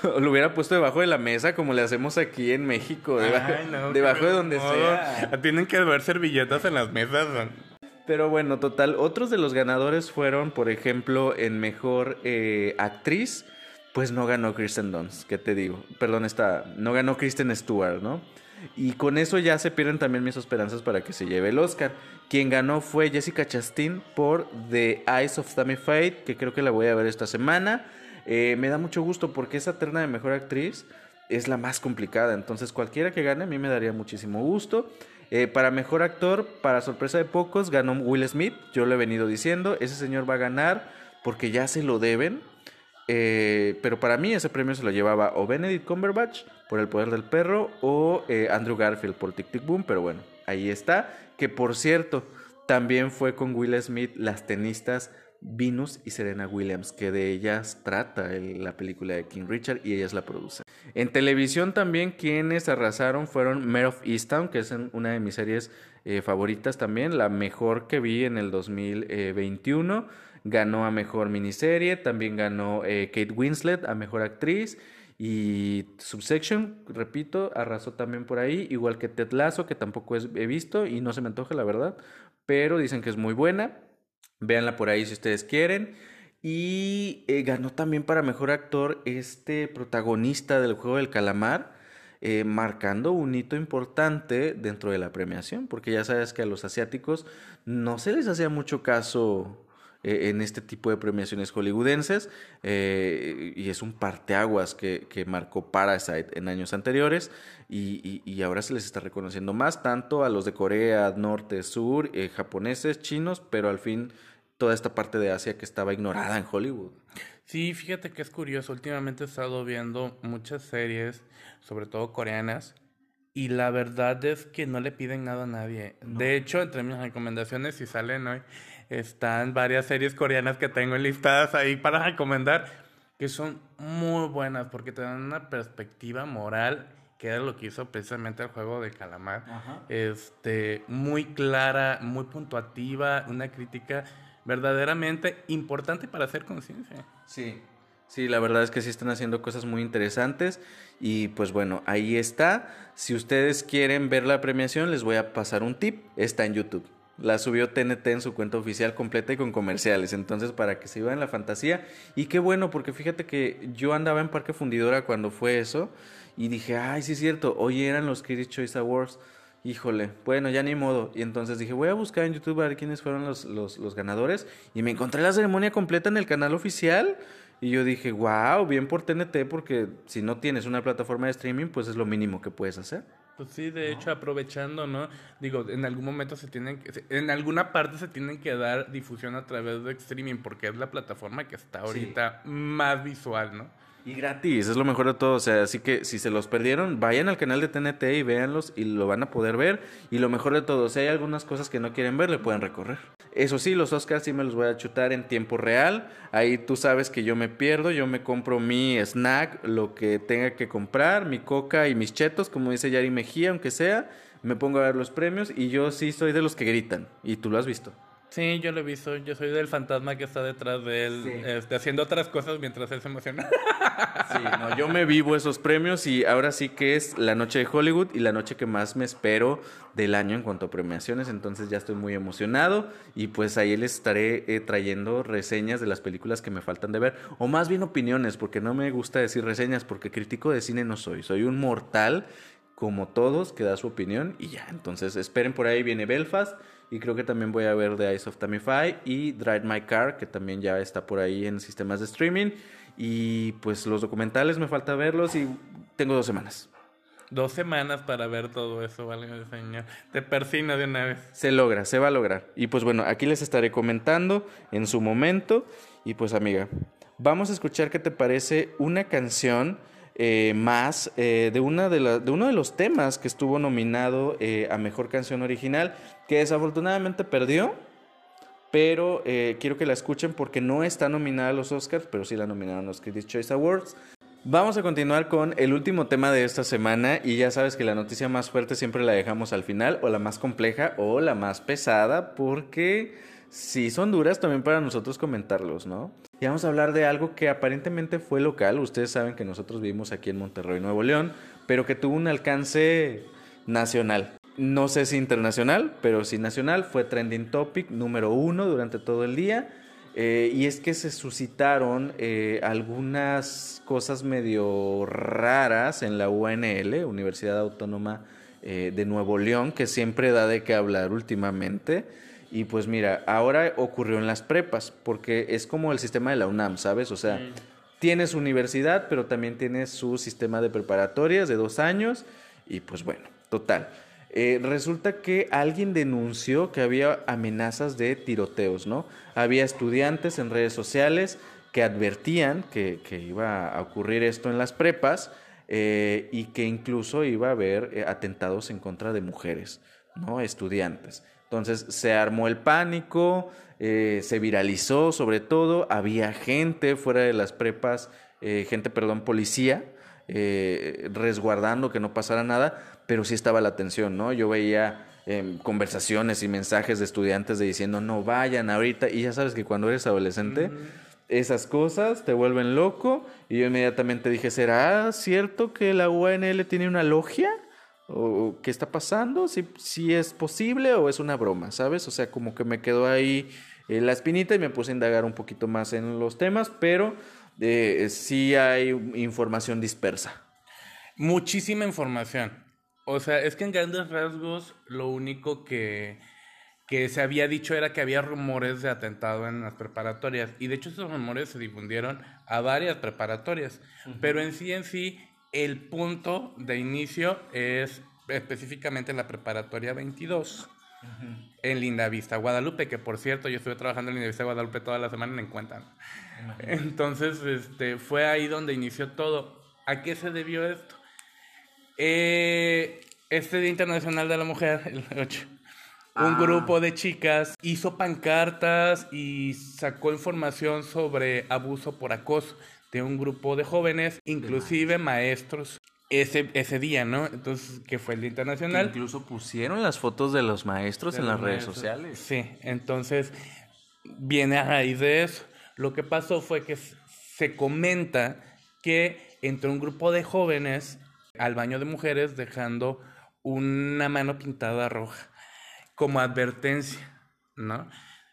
[SPEAKER 2] *laughs* Lo hubiera puesto debajo de la mesa como le hacemos aquí en México. Debajo,
[SPEAKER 3] Ay, no,
[SPEAKER 2] debajo de donde sea.
[SPEAKER 3] Tienen que ver servilletas en las mesas.
[SPEAKER 2] Pero bueno, total, otros de los ganadores fueron, por ejemplo, en mejor eh, actriz. Pues no ganó Kristen Dunst, ¿qué te digo? Perdón, está, no ganó Kristen Stewart, ¿no? Y con eso ya se pierden también mis esperanzas para que se lleve el Oscar. Quien ganó fue Jessica Chastain por The Eyes of Tammy Faye, que creo que la voy a ver esta semana. Eh, me da mucho gusto porque esa terna de mejor actriz es la más complicada. Entonces, cualquiera que gane, a mí me daría muchísimo gusto. Eh, para mejor actor, para sorpresa de pocos, ganó Will Smith. Yo lo he venido diciendo. Ese señor va a ganar porque ya se lo deben. Eh, pero para mí ese premio se lo llevaba o Benedict Cumberbatch por El Poder del Perro o eh, Andrew Garfield por Tic Tic Boom, pero bueno, ahí está. Que por cierto, también fue con Will Smith las tenistas Venus y Serena Williams, que de ellas trata la película de King Richard y ellas la producen. En televisión también quienes arrasaron fueron Mare of Easttown, que es una de mis series eh, favoritas también, la mejor que vi en el 2021 ganó a mejor miniserie, también ganó eh, Kate Winslet a mejor actriz. Y Subsection, repito, arrasó también por ahí, igual que Ted Lasso, que tampoco he visto y no se me antoja la verdad, pero dicen que es muy buena. Véanla por ahí si ustedes quieren. Y eh, ganó también para mejor actor este protagonista del juego del calamar, eh, marcando un hito importante dentro de la premiación, porque ya sabes que a los asiáticos no se les hacía mucho caso eh, en este tipo de premiaciones hollywoodenses eh, y es un parteaguas que, que marcó Parasite en años anteriores y, y, ahora se les está reconociendo más tanto a los de Corea, Norte, Sur, eh, japoneses, chinos, pero al fin toda esta parte de Asia que estaba ignorada en Hollywood.
[SPEAKER 3] Sí, fíjate que es curioso, últimamente he estado viendo muchas series, sobre todo coreanas, y la verdad es que no le piden nada a nadie. De hecho, entre mis recomendaciones, si salen hoy, están varias series coreanas que tengo listadas ahí para recomendar, que son muy buenas porque te dan una perspectiva moral, que era lo que hizo precisamente el juego de calamar. Este, muy clara, muy puntuativa, una crítica verdaderamente importante para hacer conciencia.
[SPEAKER 2] Sí. Sí, la verdad es que sí están haciendo cosas muy interesantes y pues bueno, ahí está. Si ustedes quieren ver la premiación, les voy a pasar un tip. Está en YouTube. La subió TNT en su cuenta oficial completa y con comerciales. Entonces, para que se iba en la fantasía. Y qué bueno, porque fíjate que yo andaba en Parque Fundidora cuando fue eso. Y dije, ay, sí es cierto. Hoy eran los Critics Choice Awards. Híjole, bueno, ya ni modo. Y entonces dije, voy a buscar en YouTube a ver quiénes fueron los, los, los ganadores. Y me encontré la ceremonia completa en el canal oficial. Y yo dije, wow, bien por TNT, porque si no tienes una plataforma de streaming, pues es lo mínimo que puedes hacer.
[SPEAKER 3] Pues sí, de hecho, aprovechando, ¿no? Digo, en algún momento se tienen que, en alguna parte se tienen que dar difusión a través de streaming, porque es la plataforma que está ahorita más visual, ¿no?
[SPEAKER 2] Y gratis, es lo mejor de todo. O sea, así que si se los perdieron, vayan al canal de TNT y véanlos y lo van a poder ver. Y lo mejor de todo, si hay algunas cosas que no quieren ver, le pueden recorrer. Eso sí, los Oscars sí me los voy a chutar en tiempo real. Ahí tú sabes que yo me pierdo, yo me compro mi snack, lo que tenga que comprar, mi coca y mis chetos, como dice Yari Mejía, aunque sea. Me pongo a ver los premios y yo sí soy de los que gritan. Y tú lo has visto.
[SPEAKER 3] Sí, yo lo he visto. Yo soy del fantasma que está detrás de él, este, haciendo otras cosas mientras él se emociona.
[SPEAKER 2] Sí, no, yo me vivo esos premios y ahora sí que es la noche de Hollywood y la noche que más me espero del año en cuanto a premiaciones. Entonces ya estoy muy emocionado y pues ahí les estaré eh, trayendo reseñas de las películas que me faltan de ver. O más bien opiniones, porque no me gusta decir reseñas, porque crítico de cine no soy. Soy un mortal como todos que da su opinión y ya. Entonces esperen por ahí viene Belfast. Y creo que también voy a ver The Eyes of Tamify y Drive My Car, que también ya está por ahí en sistemas de streaming. Y pues los documentales me falta verlos y tengo dos semanas.
[SPEAKER 3] Dos semanas para ver todo eso, vale, señor. Te persina de una vez.
[SPEAKER 2] Se logra, se va a lograr. Y pues bueno, aquí les estaré comentando en su momento. Y pues amiga, vamos a escuchar qué te parece una canción eh, más eh, de, una de, de, uno de los temas que estuvo nominado eh, a Mejor Canción Original, que desafortunadamente perdió, pero quiero que la escuchen porque no está nominada a los Oscars, pero sí la nominaron a los Critics Choice Awards. Vamos a continuar con el último tema de esta semana y ya sabes que la noticia más fuerte siempre la dejamos al final o la más compleja o la más pesada porque sí son duras también para nosotros comentarlos, ¿no? Y vamos a hablar de algo que aparentemente fue local. Ustedes saben que nosotros vivimos aquí en Monterrey, Nuevo León, pero que tuvo un alcance nacional. No sé si internacional, pero sí nacional. Fue trending topic número uno durante todo el día. Eh, y es que se suscitaron eh, algunas cosas medio raras en la UNL, Universidad Autónoma eh, de Nuevo León, que siempre da de qué hablar últimamente. Y pues mira, ahora ocurrió en las prepas, porque es como el sistema de la UNAM, ¿sabes? O sea, tienes universidad, pero también tienes su sistema de preparatorias de dos años. Y pues bueno, total. Eh, resulta que alguien denunció que había amenazas de tiroteos, ¿no? Había estudiantes en redes sociales que advertían que, que iba a ocurrir esto en las prepas eh, y que incluso iba a haber eh, atentados en contra de mujeres, ¿no? Estudiantes. Entonces se armó el pánico, se viralizó sobre todo, había gente fuera de las prepas, gente, perdón, policía, resguardando que no pasara nada, pero sí estaba la atención, ¿no? Yo veía em, conversaciones y mensajes de estudiantes de diciendo, no vayan ahorita, y ya sabes que cuando eres adolescente, esas cosas te vuelven loco, y yo inmediatamente dije, ¿será cierto que la UNL tiene una logia? ¿O qué está pasando? ¿Si, si es posible o es una broma, ¿sabes? O sea, como que me quedó ahí eh, la espinita y me puse a indagar un poquito más en los temas, pero eh, sí hay información dispersa.
[SPEAKER 3] Muchísima información. O sea, es que en grandes rasgos lo único que, que se había dicho era que había rumores de atentado en las preparatorias. Y de hecho esos rumores se difundieron a varias preparatorias. Pero en sí, en sí, el punto de inicio es específicamente en la preparatoria 22. En Linda Vista, Guadalupe, que por cierto yo estuve trabajando en Linda Vista, Guadalupe toda la semana en Encuentran. Entonces, este, fue ahí donde inició todo. ¿A qué se debió esto? Eh, este Día Internacional de la Mujer, el 8, un ah. grupo de chicas hizo pancartas y sacó información sobre abuso por acoso de un grupo de jóvenes, inclusive maestros. Ese, ese día, ¿no? Entonces, que fue el Día Internacional.
[SPEAKER 2] incluso pusieron las fotos de los maestros en las redes sociales.
[SPEAKER 3] Sí, entonces viene a raíz de eso. Lo que pasó fue que se comenta que entre un grupo de jóvenes al baño de mujeres dejando una mano pintada roja como advertencia, ¿no?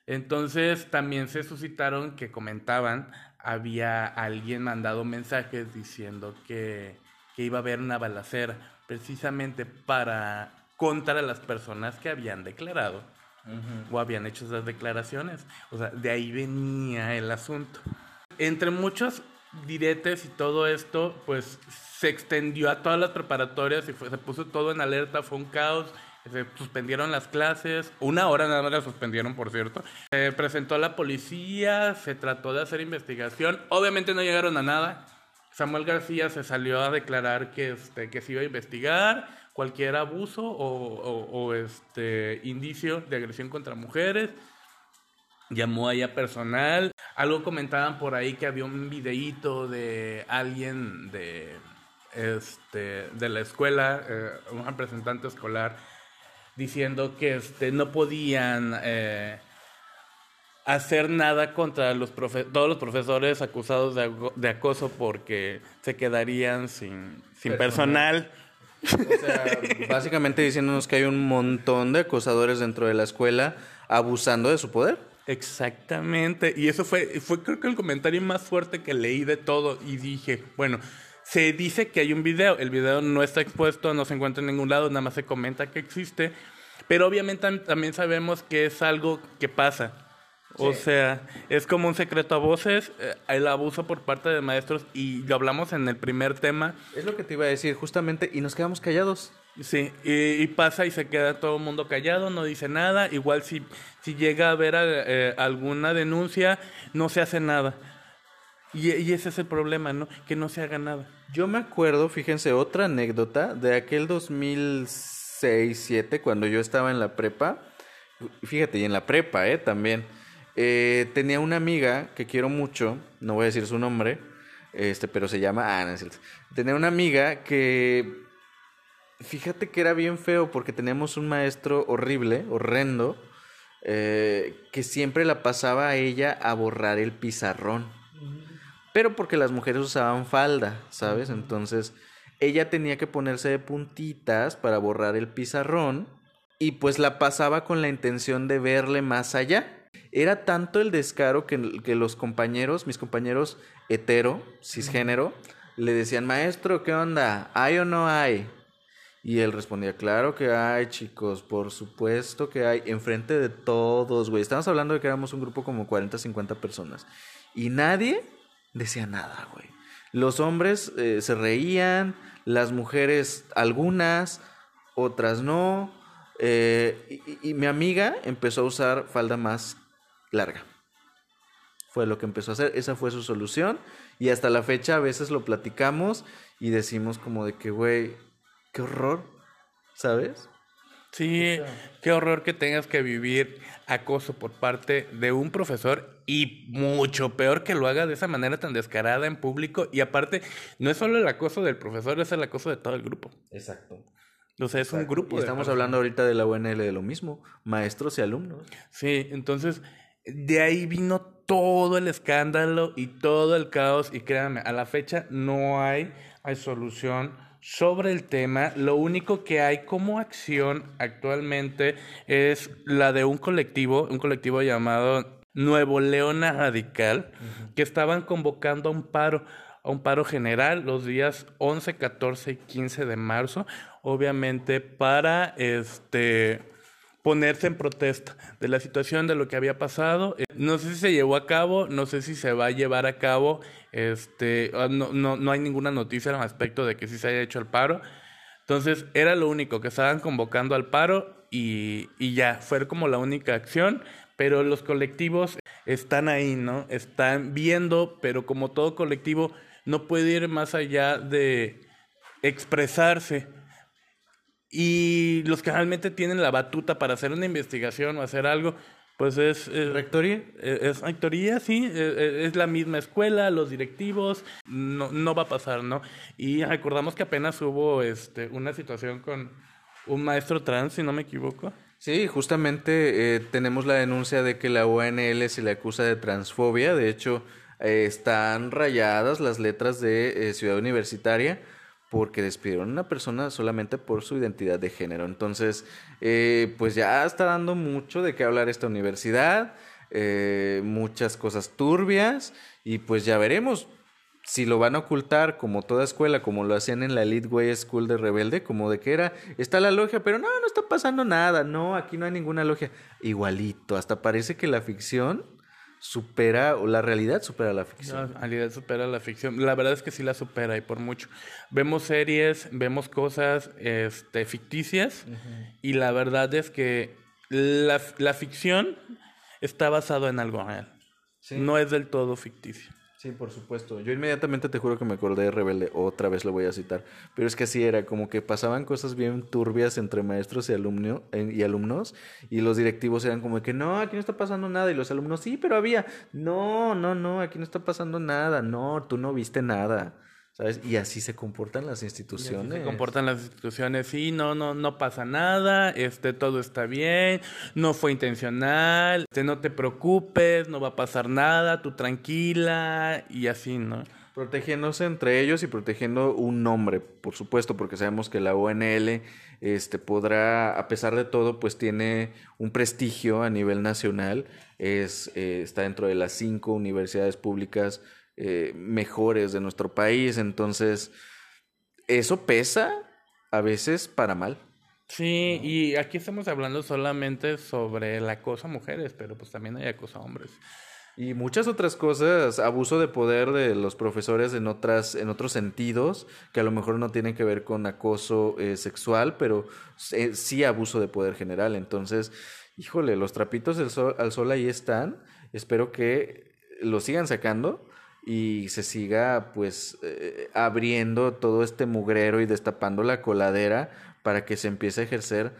[SPEAKER 3] Entonces también se suscitaron que comentaban, había alguien mandado mensajes diciendo que, que iba a haber una balacera precisamente para contra las personas que habían declarado o habían hecho esas declaraciones. O sea, de ahí venía el asunto. Entre muchos diretes y todo esto, pues se extendió a todas las preparatorias y se puso todo en alerta, fue un caos. Se suspendieron las clases, una hora nada más la suspendieron, por cierto. Se presentó a la policía, se trató de hacer investigación. Obviamente no llegaron a nada. Samuel García se salió a declarar que, este, que se iba a investigar cualquier abuso o, o este, indicio de agresión contra mujeres. Llamó ahí a personal. Algo comentaban por ahí que había un videíto de alguien de, este, de la escuela, eh, un representante escolar, diciendo que este, no podían eh, hacer nada contra los todos los profesores acusados de, acoso porque se quedarían sin, sin personal.
[SPEAKER 2] O sea, básicamente diciéndonos que hay un montón de acosadores dentro de la escuela abusando de su poder.
[SPEAKER 3] Exactamente. Y eso fue, fue creo que el comentario más fuerte que leí de todo. Y dije, bueno, se dice que hay un video. El video no está expuesto, no se encuentra en ningún lado, nada más se comenta que existe. Pero obviamente también sabemos que es algo que pasa. O sea, es como un secreto a voces, eh, el abuso por parte de maestros, y lo hablamos en el primer tema.
[SPEAKER 2] Es lo que te iba a decir, justamente, y nos quedamos callados.
[SPEAKER 3] Sí, y, pasa y se queda todo el mundo callado, no dice nada. Igual si, si llega a haber eh, alguna denuncia, no se hace nada. Y, y, ese es el problema, ¿no? Que no se haga nada.
[SPEAKER 2] Yo me acuerdo, fíjense, otra anécdota de aquel 2006-2007, cuando yo estaba en la prepa. Fíjate, y en la prepa, ¿eh? También. Eh, tenía una amiga que quiero mucho, no voy a decir su nombre, este, pero se llama... Ah, no es cierto. Tenía una amiga que Fíjate que era bien feo porque teníamos un maestro horrible, horrendo, eh, que siempre la pasaba a ella a borrar el pizarrón. Pero porque las mujeres usaban falda, ¿sabes? Entonces ella tenía que ponerse de puntitas para borrar el pizarrón y pues la pasaba con la intención de verle más allá. Era tanto el descaro que, que los compañeros, mis compañeros hetero, cisgénero, le decían, maestro, ¿qué onda? ¿Hay o no hay? Y él respondía, claro que hay, chicos, por supuesto que hay, enfrente de todos, güey. Estamos hablando de que éramos un grupo como 40, 50 personas. Y nadie decía nada, güey. Los hombres eh, se reían, las mujeres algunas, otras no. Eh, y, y mi amiga empezó a usar falda más larga. Fue lo que empezó a hacer, esa fue su solución. Y hasta la fecha a veces lo platicamos y decimos como de que, güey, qué horror, ¿sabes?
[SPEAKER 3] Sí, qué horror que tengas que vivir acoso por parte de un profesor y mucho peor que lo haga de esa manera tan descarada en público. Y aparte, no es solo el acoso del profesor, es el acoso de todo el grupo.
[SPEAKER 2] Exacto.
[SPEAKER 3] O sea, es un grupo.
[SPEAKER 2] Y estamos hablando ahorita de la UNL de lo mismo, maestros y alumnos.
[SPEAKER 3] Sí, entonces de ahí vino todo el escándalo y todo el caos. Y créanme, a la fecha no hay, hay solución sobre el tema. Lo único que hay como acción actualmente es la de un colectivo, un colectivo llamado Nuevo Leona Radical, que estaban convocando a un paro a un paro general los días 11, 14 y 15 de marzo, obviamente para este ponerse en protesta de la situación de lo que había pasado. Eh, no sé si se llevó a cabo, no sé si se va a llevar a cabo, este, ah, no, no, no hay ninguna noticia al respecto de que sí se haya hecho el paro. Entonces era lo único, que estaban convocando al paro y, y ya, fue como la única acción, pero los colectivos están ahí, ¿no? Están viendo, pero como todo colectivo no puede ir más allá de expresarse y los que realmente tienen la batuta para hacer una investigación o hacer algo, pues es...
[SPEAKER 2] ¿Rectoría?
[SPEAKER 3] Es, rectoría, sí. Es, la misma escuela, los directivos. No, no va a pasar, ¿no? Y recordamos que apenas hubo este, una situación con un maestro trans, si no me equivoco.
[SPEAKER 2] Sí, justamente eh, tenemos la denuncia de que la UNL se le acusa de transfobia. De hecho, eh, están rayadas las letras de eh, Ciudad Universitaria porque despidieron a una persona solamente por su identidad de género. Entonces, eh, pues ya está dando mucho de qué hablar esta universidad, eh, muchas cosas turbias, y pues ya veremos si lo van a ocultar como toda escuela, como lo hacían en la Elite Way School de Rebelde, como de que era, está la logia, pero no, no está pasando nada, no, aquí no hay ninguna logia. Igualito, hasta parece que la ficción supera, o la realidad supera la ficción.
[SPEAKER 3] La realidad supera la ficción. La verdad es que sí la supera y por mucho. Vemos series, vemos cosas este, ficticias y la verdad es que la, la ficción está basada en algo real. No es del todo ficticio.
[SPEAKER 2] Sí, por supuesto. Yo inmediatamente te juro que me acordé de Rebelde, otra vez lo voy a citar. Pero es que así era, como que pasaban cosas bien turbias entre maestros y, alumno, y alumnos, y los directivos eran como que no, aquí no está pasando nada, y los alumnos, sí, pero había, no, no, no, aquí no está pasando nada, no, tú no viste nada. ¿Sabes? Y así se comportan las instituciones.
[SPEAKER 3] se comportan las instituciones, sí, no, no, no pasa nada, este, todo está bien, no fue intencional, este, no te preocupes, no va a pasar nada, tú tranquila, y así, ¿no?
[SPEAKER 2] Protegiéndose entre ellos y protegiendo un nombre, por supuesto, porque sabemos que la ONL este, podrá, a pesar de todo, pues tiene un prestigio a nivel nacional, es, eh, está dentro de las cinco universidades públicas eh, mejores de nuestro país. Entonces, eso pesa a veces para mal.
[SPEAKER 3] Sí, y aquí estamos hablando solamente sobre el acoso a mujeres, pero pues también hay acoso a hombres.
[SPEAKER 2] Y muchas otras cosas, abuso de poder de los profesores en otras, en otros sentidos, que a lo mejor no tienen que ver con acoso eh, sexual, pero eh, sí abuso de poder general. Entonces, híjole, los trapitos sol, al sol ahí están. Espero que lo sigan sacando y se siga pues eh, abriendo todo este mugrero y destapando la coladera para que se empiece a ejercer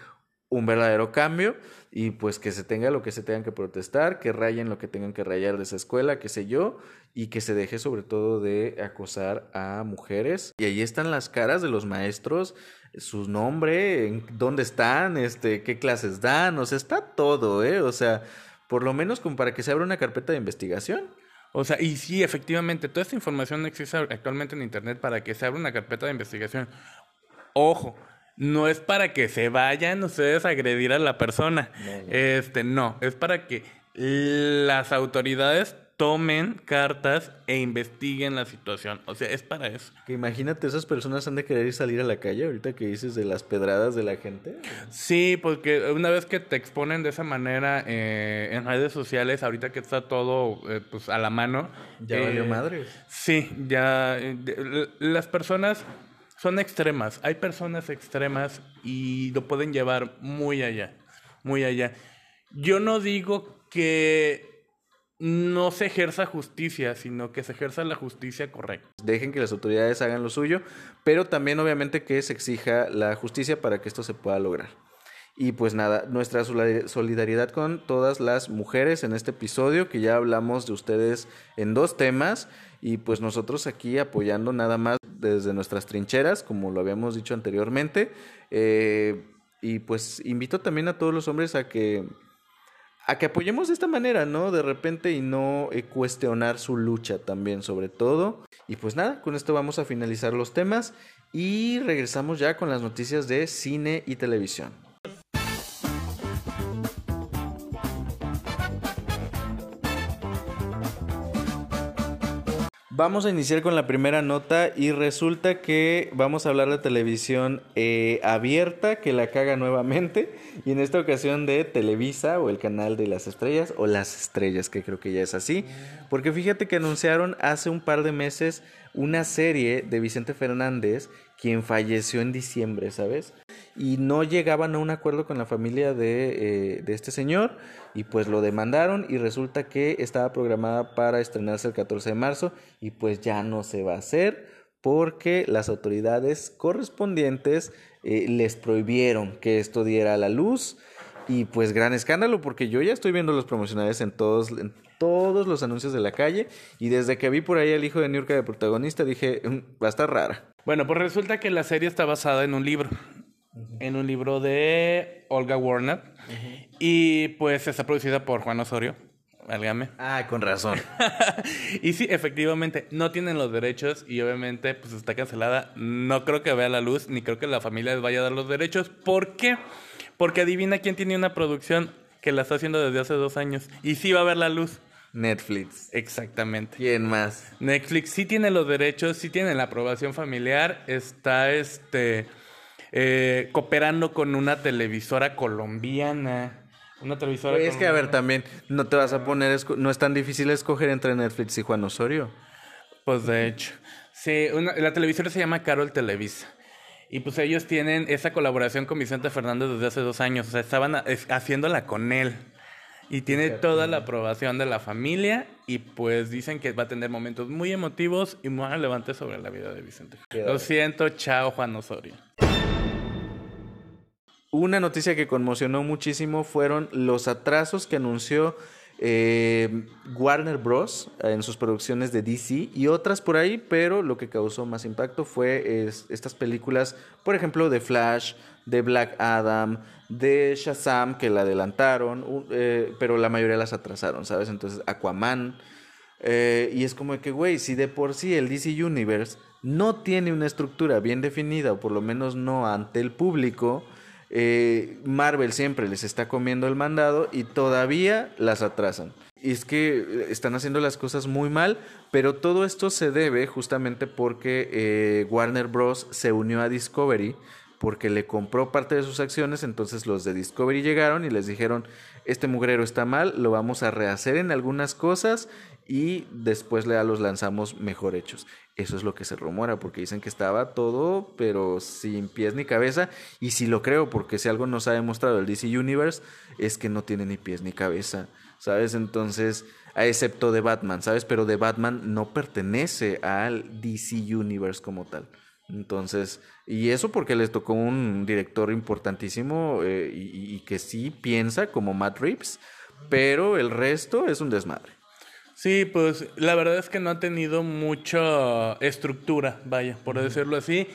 [SPEAKER 2] un verdadero cambio y pues que se tenga lo que se tengan que protestar, que rayen lo que tengan que rayar de esa escuela, qué sé yo, y que se deje sobre todo de acosar a mujeres. Y ahí están las caras de los maestros, su nombre, dónde están, este, qué clases dan, o sea, está todo, ¿eh? O sea, por lo menos como para que se abra una carpeta de investigación.
[SPEAKER 3] O sea, y sí, efectivamente, toda esta información existe actualmente en Internet para que se abra una carpeta de investigación. Ojo, no es para que se vayan ustedes a agredir a la persona. Este, no, es para que las autoridades tomen cartas e investiguen la situación. O sea, es para eso.
[SPEAKER 2] Que imagínate, esas personas han de querer ir salir a la calle ahorita que dices de las pedradas de la gente.
[SPEAKER 3] Sí, porque una vez que te exponen de esa manera eh, en redes sociales, ahorita que está todo eh, pues a la mano.
[SPEAKER 2] Ya
[SPEAKER 3] eh,
[SPEAKER 2] valió madres.
[SPEAKER 3] Sí, ya. eh, las personas son extremas. Hay personas extremas y lo pueden llevar muy allá. Muy allá. Yo no digo que no se ejerza justicia, sino que se ejerza la justicia correcta.
[SPEAKER 2] Dejen que las autoridades hagan lo suyo, pero también obviamente que se exija la justicia para que esto se pueda lograr. Y pues nada, nuestra solidar- solidaridad con todas las mujeres en este episodio, que ya hablamos de ustedes en dos temas, y pues nosotros aquí apoyando nada más desde nuestras trincheras, como lo habíamos dicho anteriormente. Eh, y pues invito también a todos los hombres a que a que apoyemos de esta manera, ¿no? De repente y no eh, cuestionar su lucha también, sobre todo. Y pues nada, con esto vamos a finalizar los temas y regresamos ya con las noticias de cine y televisión. Vamos a iniciar con la primera nota y resulta que vamos a hablar de televisión eh, abierta que la caga nuevamente y en esta ocasión de Televisa o el canal de las estrellas o las estrellas que creo que ya es así porque fíjate que anunciaron hace un par de meses una serie de Vicente Fernández quien falleció en diciembre, ¿sabes? Y no llegaban a un acuerdo con la familia de, eh, de este señor y pues lo demandaron y resulta que estaba programada para estrenarse el 14 de marzo y pues ya no se va a hacer porque las autoridades correspondientes eh, les prohibieron que esto diera a la luz y pues gran escándalo porque yo ya estoy viendo los promocionales en todos, en todos los anuncios de la calle y desde que vi por ahí al hijo de Niurka de protagonista dije, "Mm, va a estar rara.
[SPEAKER 3] Bueno, pues resulta que la serie está basada en un libro. En un libro de Olga Warner. Y pues está producida por Juan Osorio. Válgame.
[SPEAKER 2] Ah, con razón. *laughs*
[SPEAKER 3] y sí, efectivamente, no tienen los derechos y obviamente pues está cancelada. No creo que vea la luz, ni creo que la familia les vaya a dar los derechos. ¿Por qué? Porque adivina quién tiene una producción que la está haciendo desde hace dos años. Y sí va a ver la luz.
[SPEAKER 2] Netflix.
[SPEAKER 3] Exactamente.
[SPEAKER 2] ¿Quién más?
[SPEAKER 3] Netflix sí tiene los derechos, sí tiene la aprobación familiar, está este eh, cooperando con una televisora colombiana. Una televisora
[SPEAKER 2] Oye, es que a ver, también no te vas a poner, no es tan difícil escoger entre Netflix y Juan Osorio.
[SPEAKER 3] Pues de hecho. Sí, una- la televisora se llama Carol Televisa. Y pues ellos tienen esa colaboración con Vicente Fernández desde hace dos años. O sea, estaban a- es- haciéndola con él. Y tiene toda la aprobación de la familia. Y pues dicen que va a tener momentos muy emotivos y muy relevantes sobre la vida de Vicente. Lo siento, chao Juan Osorio.
[SPEAKER 2] Una noticia que conmocionó muchísimo fueron los atrasos que anunció eh, Warner Bros. en sus producciones de DC y otras por ahí, pero lo que causó más impacto fue es- estas películas, por ejemplo, de Flash, de Black Adam, de Shazam, que la adelantaron, eh, pero la mayoría las atrasaron, ¿sabes? Entonces, Aquaman. eh, y es como que, güey, si de por sí el DC Universe no tiene una estructura bien definida, o por lo menos no ante el público, eh, Marvel siempre les está comiendo el mandado y todavía las atrasan. Y es que eh, están haciendo las cosas muy mal, pero todo esto se debe justamente porque eh, Warner Bros. se unió a Discovery porque le compró parte de sus acciones, entonces los de Discovery llegaron y les dijeron, este mugrero está mal, lo vamos a rehacer en algunas cosas y después ya los lanzamos mejor hechos. Eso es lo que se rumora, porque dicen que estaba todo, pero sin pies ni cabeza, y si lo creo, porque si algo nos ha demostrado el DC Universe, es que no tiene ni pies ni cabeza, ¿sabes? Entonces, excepto de Batman, ¿sabes? Pero de Batman no pertenece al DC Universe como tal. Entonces, y eso porque les tocó un director importantísimo eh, y, y que sí piensa como Matt Reeves, pero el resto es un desmadre.
[SPEAKER 3] Sí, pues la verdad es que no ha tenido mucha estructura, vaya, por decirlo así.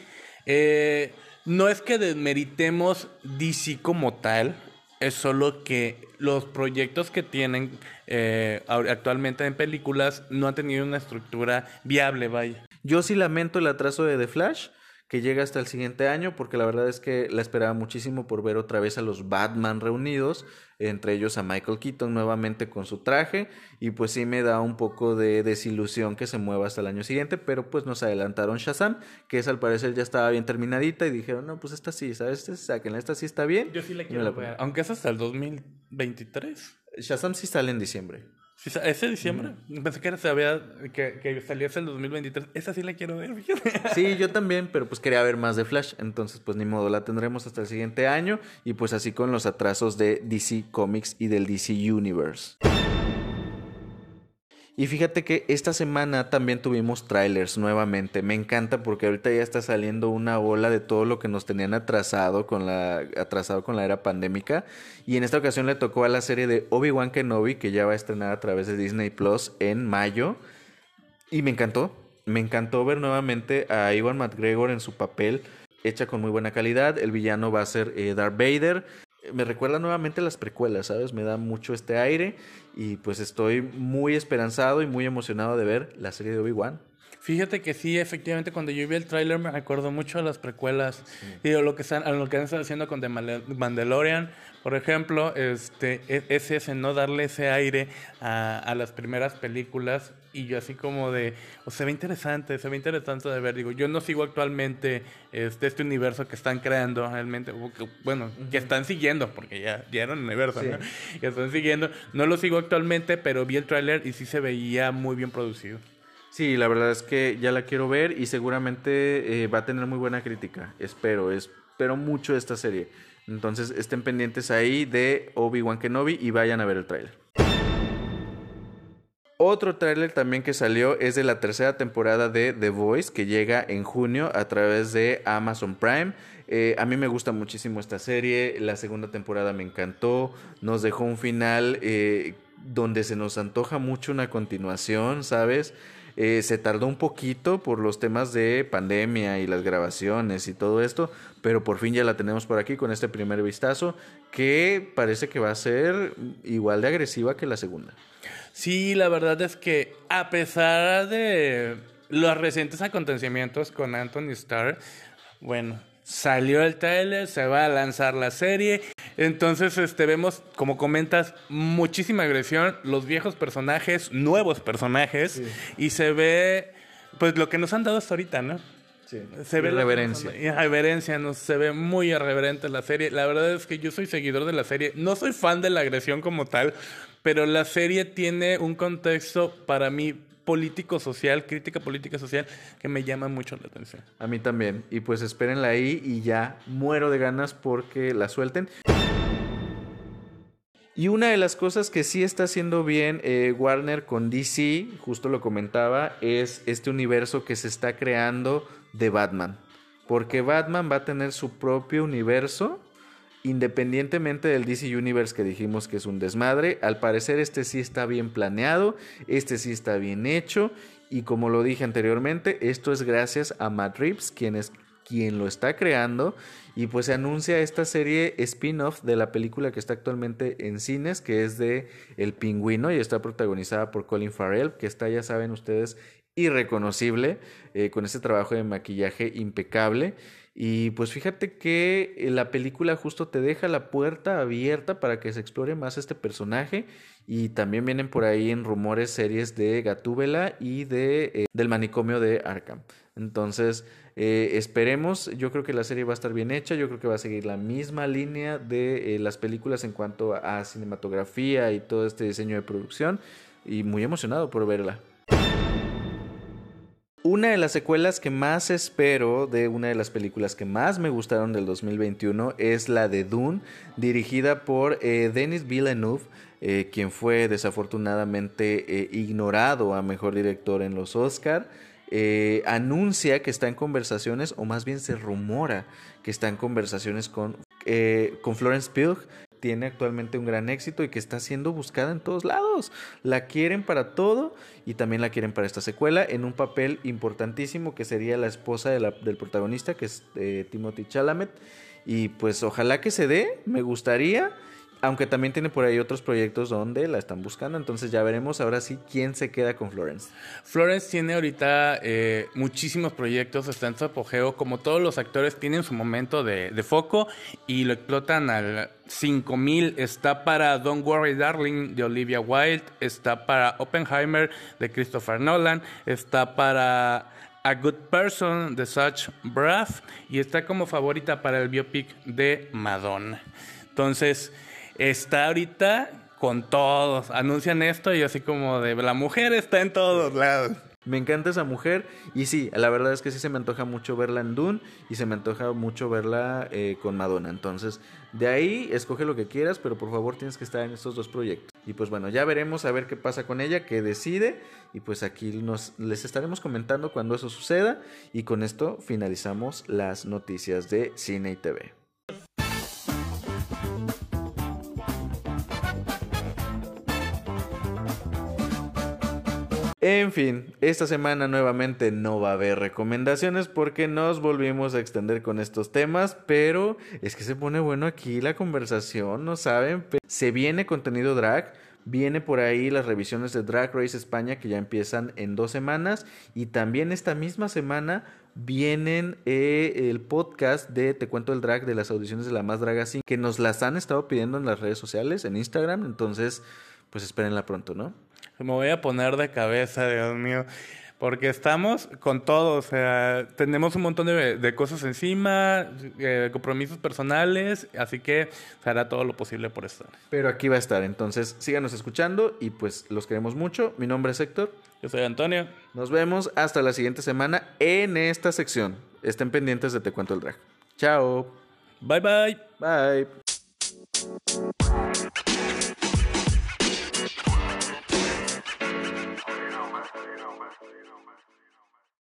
[SPEAKER 3] Eh, no es que desmeritemos DC como tal, es solo que los proyectos que tienen eh, actualmente en películas no han tenido una estructura viable, vaya.
[SPEAKER 2] Yo sí lamento el atraso de The Flash. Que llega hasta el siguiente año, porque la verdad es que la esperaba muchísimo por ver otra vez a los Batman reunidos, entre ellos a Michael Keaton nuevamente con su traje, y pues sí me da un poco de desilusión que se mueva hasta el año siguiente, pero pues nos adelantaron Shazam, que es al parecer ya estaba bien terminadita, y dijeron, no, pues esta sí, ¿sabes? Sáquenla, esta sí está bien.
[SPEAKER 3] Yo sí la quiero
[SPEAKER 2] pongo.
[SPEAKER 3] ver. Aunque es hasta el 2023.
[SPEAKER 2] Shazam sí sale en diciembre.
[SPEAKER 3] Sí, ¿Ese diciembre? Pensé que, era, se había, que, que salía hasta el 2023. Esa sí la quiero ver, fíjate. *laughs*
[SPEAKER 2] Sí, yo también, pero pues quería ver más de Flash, entonces pues ni modo, la tendremos hasta el siguiente año y pues así con los atrasos de DC Comics y del DC Universe. Y fíjate que esta semana también tuvimos trailers nuevamente. Me encanta porque ahorita ya está saliendo una ola de todo lo que nos tenían atrasado con la atrasado con la era pandémica y en esta ocasión le tocó a la serie de Obi-Wan Kenobi que ya va a estrenar a través de Disney Plus en mayo. Y me encantó. Me encantó ver nuevamente a Iwan McGregor en su papel, hecha con muy buena calidad. El villano va a ser eh, Darth Vader. Me recuerda nuevamente las precuelas, ¿sabes? Me da mucho este aire. Y pues estoy muy esperanzado y muy emocionado de ver la serie de Obi-Wan.
[SPEAKER 3] Fíjate que sí, efectivamente, cuando yo vi el tráiler me recuerdo mucho a las precuelas. Digo, lo que están, a lo que haciendo con The Mandalorian, por ejemplo, este, e- es ese, no darle ese aire a, a las primeras películas. Y yo así como de, o se ve interesante, se ve interesante de ver. Digo, yo no sigo actualmente este, este universo que están creando realmente, o que- bueno, que están siguiendo, porque ya, ya era un universo, ¿no? Que están siguiendo. No lo sigo actualmente, pero vi el tráiler y sí se veía muy bien producido.
[SPEAKER 2] Sí, la verdad es que ya la quiero ver y seguramente eh, va a tener muy buena crítica. Espero, espero mucho esta serie. Entonces estén pendientes ahí de Obi-Wan Kenobi y vayan a ver el tráiler. Otro tráiler también que salió es de la tercera temporada de The Voice que llega en junio a través de Amazon Prime. Eh, a mí me gusta muchísimo esta serie, la segunda temporada me encantó, nos dejó un final eh, donde se nos antoja mucho una continuación, ¿sabes? Eh, se tardó un poquito por los temas de pandemia y las grabaciones y todo esto, pero por fin ya la tenemos por aquí con este primer vistazo que parece que va a ser igual de agresiva que la segunda.
[SPEAKER 3] Sí, la verdad es que a pesar de los recientes acontecimientos con Anthony Starr, bueno, salió el trailer, se va a lanzar la serie, entonces este vemos, como comentas, muchísima agresión, los viejos personajes, nuevos personajes, y se ve pues lo que nos han dado hasta ahorita, ¿no? Se ve la-
[SPEAKER 2] Irreverencia.
[SPEAKER 3] Irreverencia, no se ve muy irreverente la serie. La verdad es que yo soy seguidor de la serie. No soy fan de la agresión como tal, pero la serie tiene un contexto para mí político-social, crítica política-social, que me llama mucho la atención.
[SPEAKER 2] A mí también. Y pues espérenla ahí y ya muero de ganas porque la suelten. Y una de las cosas que sí está haciendo bien eh, Warner con DC, justo lo comentaba, es este universo que se está creando de Batman. Porque Batman va a tener su propio universo, independientemente del DC Universe que dijimos que es un desmadre. Al parecer este sí está bien planeado, este sí está bien hecho. Y como lo dije anteriormente, esto es gracias a Matt Reeves, quien es quien lo está creando. Y pues se anuncia esta serie spin-off de la película que está actualmente en cines, que es de El Pingüino y está protagonizada por Colin Farrell, que está, ya saben ustedes, irreconocible, eh, con ese trabajo de maquillaje impecable. Y pues fíjate que eh, la película justo te deja la puerta abierta para que se explore más este personaje. Y también vienen por ahí en rumores series de Gatúbela y de, eh, del manicomio de Arkham. Entonces, eh, esperemos. Yo creo que la serie va a estar bien hecha. Yo creo que va a seguir la misma línea de las películas en cuanto a cinematografía y todo este diseño de producción. Y muy emocionado por verla. Una de las secuelas que más espero de una de las películas que más me gustaron del 2021 es la de Dune, dirigida por eh, Denis Villeneuve, eh, quien fue desafortunadamente eh, ignorado a mejor director en los Oscar. Anuncia que está en conversaciones, o más bien se rumora que está en conversaciones con, con Florence Pugh, tiene actualmente un gran éxito y que está siendo buscada en todos lados. La quieren para todo y también la quieren para esta secuela en un papel importantísimo que sería la esposa del protagonista, que es eh, Timothy Chalamet. Y pues ojalá que se dé, me gustaría. Aunque también tiene por ahí otros proyectos donde la están buscando, entonces ya veremos ahora sí quién se queda con Florence.
[SPEAKER 3] Florence tiene ahorita eh, muchísimos proyectos, está en su apogeo, como todos los actores tienen su momento de, de foco y lo explotan al 5000. Está para Don't Worry Darling de Olivia Wilde, está para Oppenheimer de Christopher Nolan, está para A Good Person de Such Braff y está como favorita para el biopic de Madonna. Entonces, está ahorita con todos. Anuncian esto y así como de la mujer está en todos lados.
[SPEAKER 2] Me encanta esa mujer y sí, la verdad es que sí se me antoja mucho verla en Dune y se me antoja mucho verla eh, con Madonna. Entonces, de ahí escoge lo que quieras, pero por favor tienes que estar en estos dos proyectos. Y pues bueno, ya veremos a ver qué pasa con ella, qué decide y pues aquí nos, les estaremos comentando cuando eso suceda y con esto finalizamos las noticias de Cine y TV. En fin, esta semana nuevamente no va a haber recomendaciones porque nos volvimos a extender con estos temas, pero es que se pone bueno aquí la conversación, ¿no saben? Se viene contenido drag, viene por ahí las revisiones de Drag Race España que ya empiezan en dos semanas y también esta misma semana vienen eh, el podcast de Te Cuento el Drag de las audiciones de la Más Drag Así que nos las han estado pidiendo en las redes sociales, en Instagram, entonces pues espérenla pronto, ¿no?
[SPEAKER 3] Me voy a poner de cabeza, Dios mío. Porque estamos con todo, o sea, tenemos un montón de, cosas encima, eh, compromisos personales, así que se hará todo lo posible por estar.
[SPEAKER 2] Pero aquí va a estar, entonces síganos escuchando y pues los queremos mucho. Mi nombre es Héctor.
[SPEAKER 3] Yo soy Antonio.
[SPEAKER 2] Nos vemos hasta la siguiente semana en esta sección. Estén pendientes de Te Cuento el Drag. Chao.
[SPEAKER 3] Bye bye.
[SPEAKER 2] Bye.